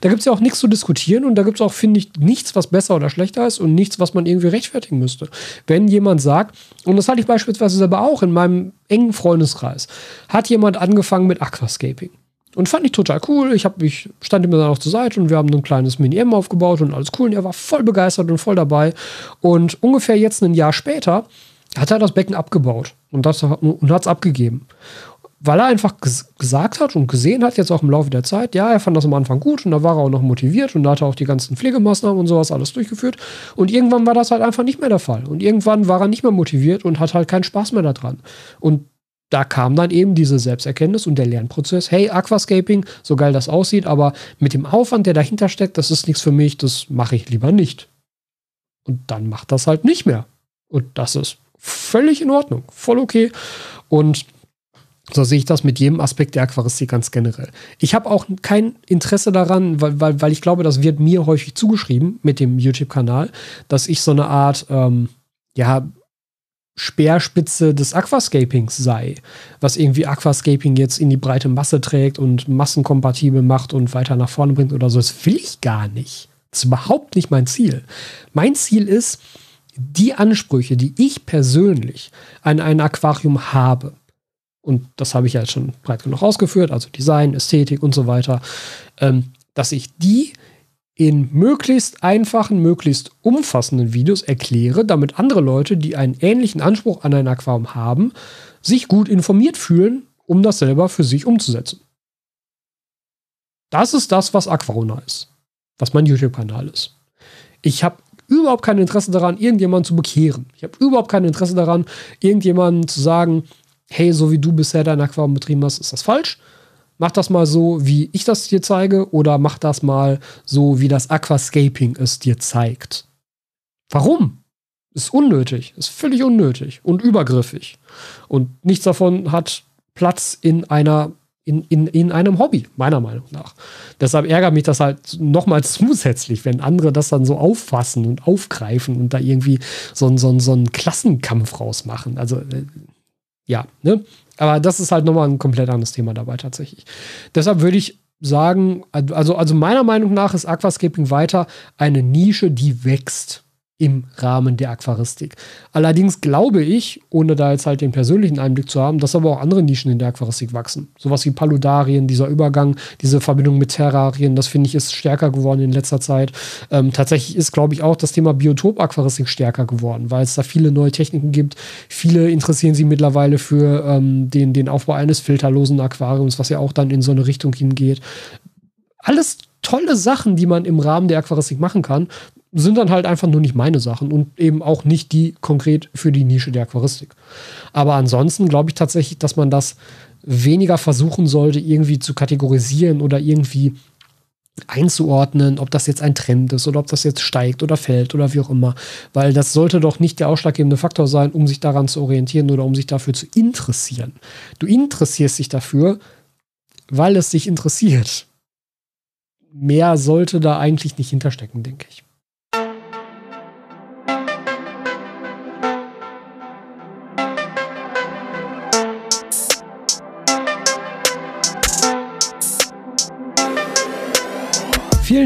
Speaker 1: da gibt es ja auch nichts zu diskutieren und da gibt es auch, finde ich, nichts, was besser oder schlechter ist und nichts, was man irgendwie rechtfertigen müsste. Wenn jemand sagt, und das hatte ich beispielsweise selber auch in meinem engen Freundeskreis, hat jemand angefangen mit Aquascaping. Und fand ich total cool. Ich, hab, ich stand ihm dann auch zur Seite und wir haben ein kleines Mini-M aufgebaut und alles cool. Und er war voll begeistert und voll dabei. Und ungefähr jetzt ein Jahr später hat er das Becken abgebaut und, und hat es abgegeben weil er einfach ges gesagt hat und gesehen hat, jetzt auch im Laufe der Zeit, ja, er fand das am Anfang gut und da war er auch noch motiviert und da hat er auch die ganzen Pflegemaßnahmen und sowas alles durchgeführt. Und irgendwann war das halt einfach nicht mehr der Fall. Und irgendwann war er nicht mehr motiviert und hat halt keinen Spaß mehr daran. Und da kam dann eben diese Selbsterkenntnis und der Lernprozess. Hey, Aquascaping, so geil das aussieht, aber mit dem Aufwand, der dahinter steckt, das ist nichts für mich, das mache ich lieber nicht. Und dann macht das halt nicht mehr. Und das ist völlig in Ordnung, voll okay. Und so sehe ich das mit jedem Aspekt der Aquaristik ganz generell. Ich habe auch kein Interesse daran, weil, weil, weil ich glaube, das wird mir häufig zugeschrieben mit dem YouTube-Kanal, dass ich so eine Art, ähm, ja, Speerspitze des Aquascapings sei, was irgendwie Aquascaping jetzt in die breite Masse trägt und massenkompatibel macht und weiter nach vorne bringt oder so. Das will ich gar nicht. Das ist überhaupt nicht mein Ziel. Mein Ziel ist, die Ansprüche, die ich persönlich an ein Aquarium habe, und das habe ich ja jetzt schon breit genug ausgeführt, also Design, Ästhetik und so weiter, ähm, dass ich die in möglichst einfachen, möglichst umfassenden Videos erkläre, damit andere Leute, die einen ähnlichen Anspruch an ein Aquarium haben, sich gut informiert fühlen, um das selber für sich umzusetzen. Das ist das, was Aquarona ist, was mein YouTube-Kanal ist. Ich habe überhaupt kein Interesse daran, irgendjemanden zu bekehren. Ich habe überhaupt kein Interesse daran, irgendjemanden zu sagen, hey, so wie du bisher dein Aquarium betrieben hast, ist das falsch. Mach das mal so, wie ich das dir zeige, oder mach das mal so, wie das Aquascaping es dir zeigt. Warum? Ist unnötig, ist völlig unnötig und übergriffig. Und nichts davon hat Platz in einer in, in, in einem Hobby, meiner Meinung nach. Deshalb ärgert mich das halt nochmal *laughs* zusätzlich, wenn andere das dann so auffassen und aufgreifen und da irgendwie so, so, so einen Klassenkampf rausmachen. Also, äh, ja, ne? Aber das ist halt nochmal ein komplett anderes Thema dabei tatsächlich. Deshalb würde ich sagen, also, also meiner Meinung nach ist Aquascaping weiter eine Nische, die wächst im Rahmen der Aquaristik. Allerdings glaube ich, ohne da jetzt halt den persönlichen Einblick zu haben, dass aber auch andere Nischen in der Aquaristik wachsen. Sowas wie Paludarien, dieser Übergang, diese Verbindung mit Terrarien, das finde ich ist stärker geworden in letzter Zeit. Ähm, tatsächlich ist, glaube ich, auch das Thema Biotop-Aquaristik stärker geworden, weil es da viele neue Techniken gibt. Viele interessieren sich mittlerweile für ähm, den, den Aufbau eines filterlosen Aquariums, was ja auch dann in so eine Richtung hingeht. Alles tolle Sachen, die man im Rahmen der Aquaristik machen kann sind dann halt einfach nur nicht meine Sachen und eben auch nicht die konkret für die Nische der Aquaristik. Aber ansonsten glaube ich tatsächlich, dass man das weniger versuchen sollte, irgendwie zu kategorisieren oder irgendwie einzuordnen, ob das jetzt ein Trend ist oder ob das jetzt steigt oder fällt oder wie auch immer. Weil das sollte doch nicht der ausschlaggebende Faktor sein, um sich daran zu orientieren oder um sich dafür zu interessieren. Du interessierst dich dafür, weil es dich interessiert. Mehr sollte da eigentlich nicht hinterstecken, denke ich.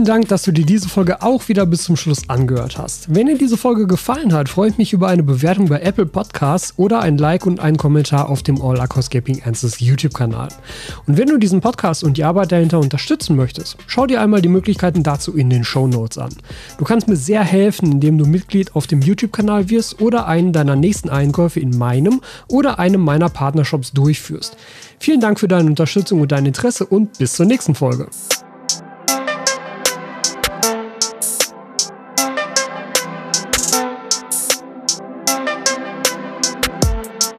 Speaker 1: Dank, dass du dir diese Folge auch wieder bis zum Schluss angehört hast. Wenn dir diese Folge gefallen hat, freue ich mich über eine Bewertung bei Apple Podcasts oder ein Like und einen Kommentar auf dem All Aquascaping Answers YouTube-Kanal. Und wenn du diesen Podcast und die Arbeit dahinter unterstützen möchtest, schau dir einmal die Möglichkeiten dazu in den Show Notes an. Du kannst mir sehr helfen, indem du Mitglied auf dem YouTube-Kanal wirst oder einen deiner nächsten Einkäufe in meinem oder einem meiner Partnershops durchführst. Vielen Dank für deine Unterstützung und dein Interesse und bis zur nächsten Folge.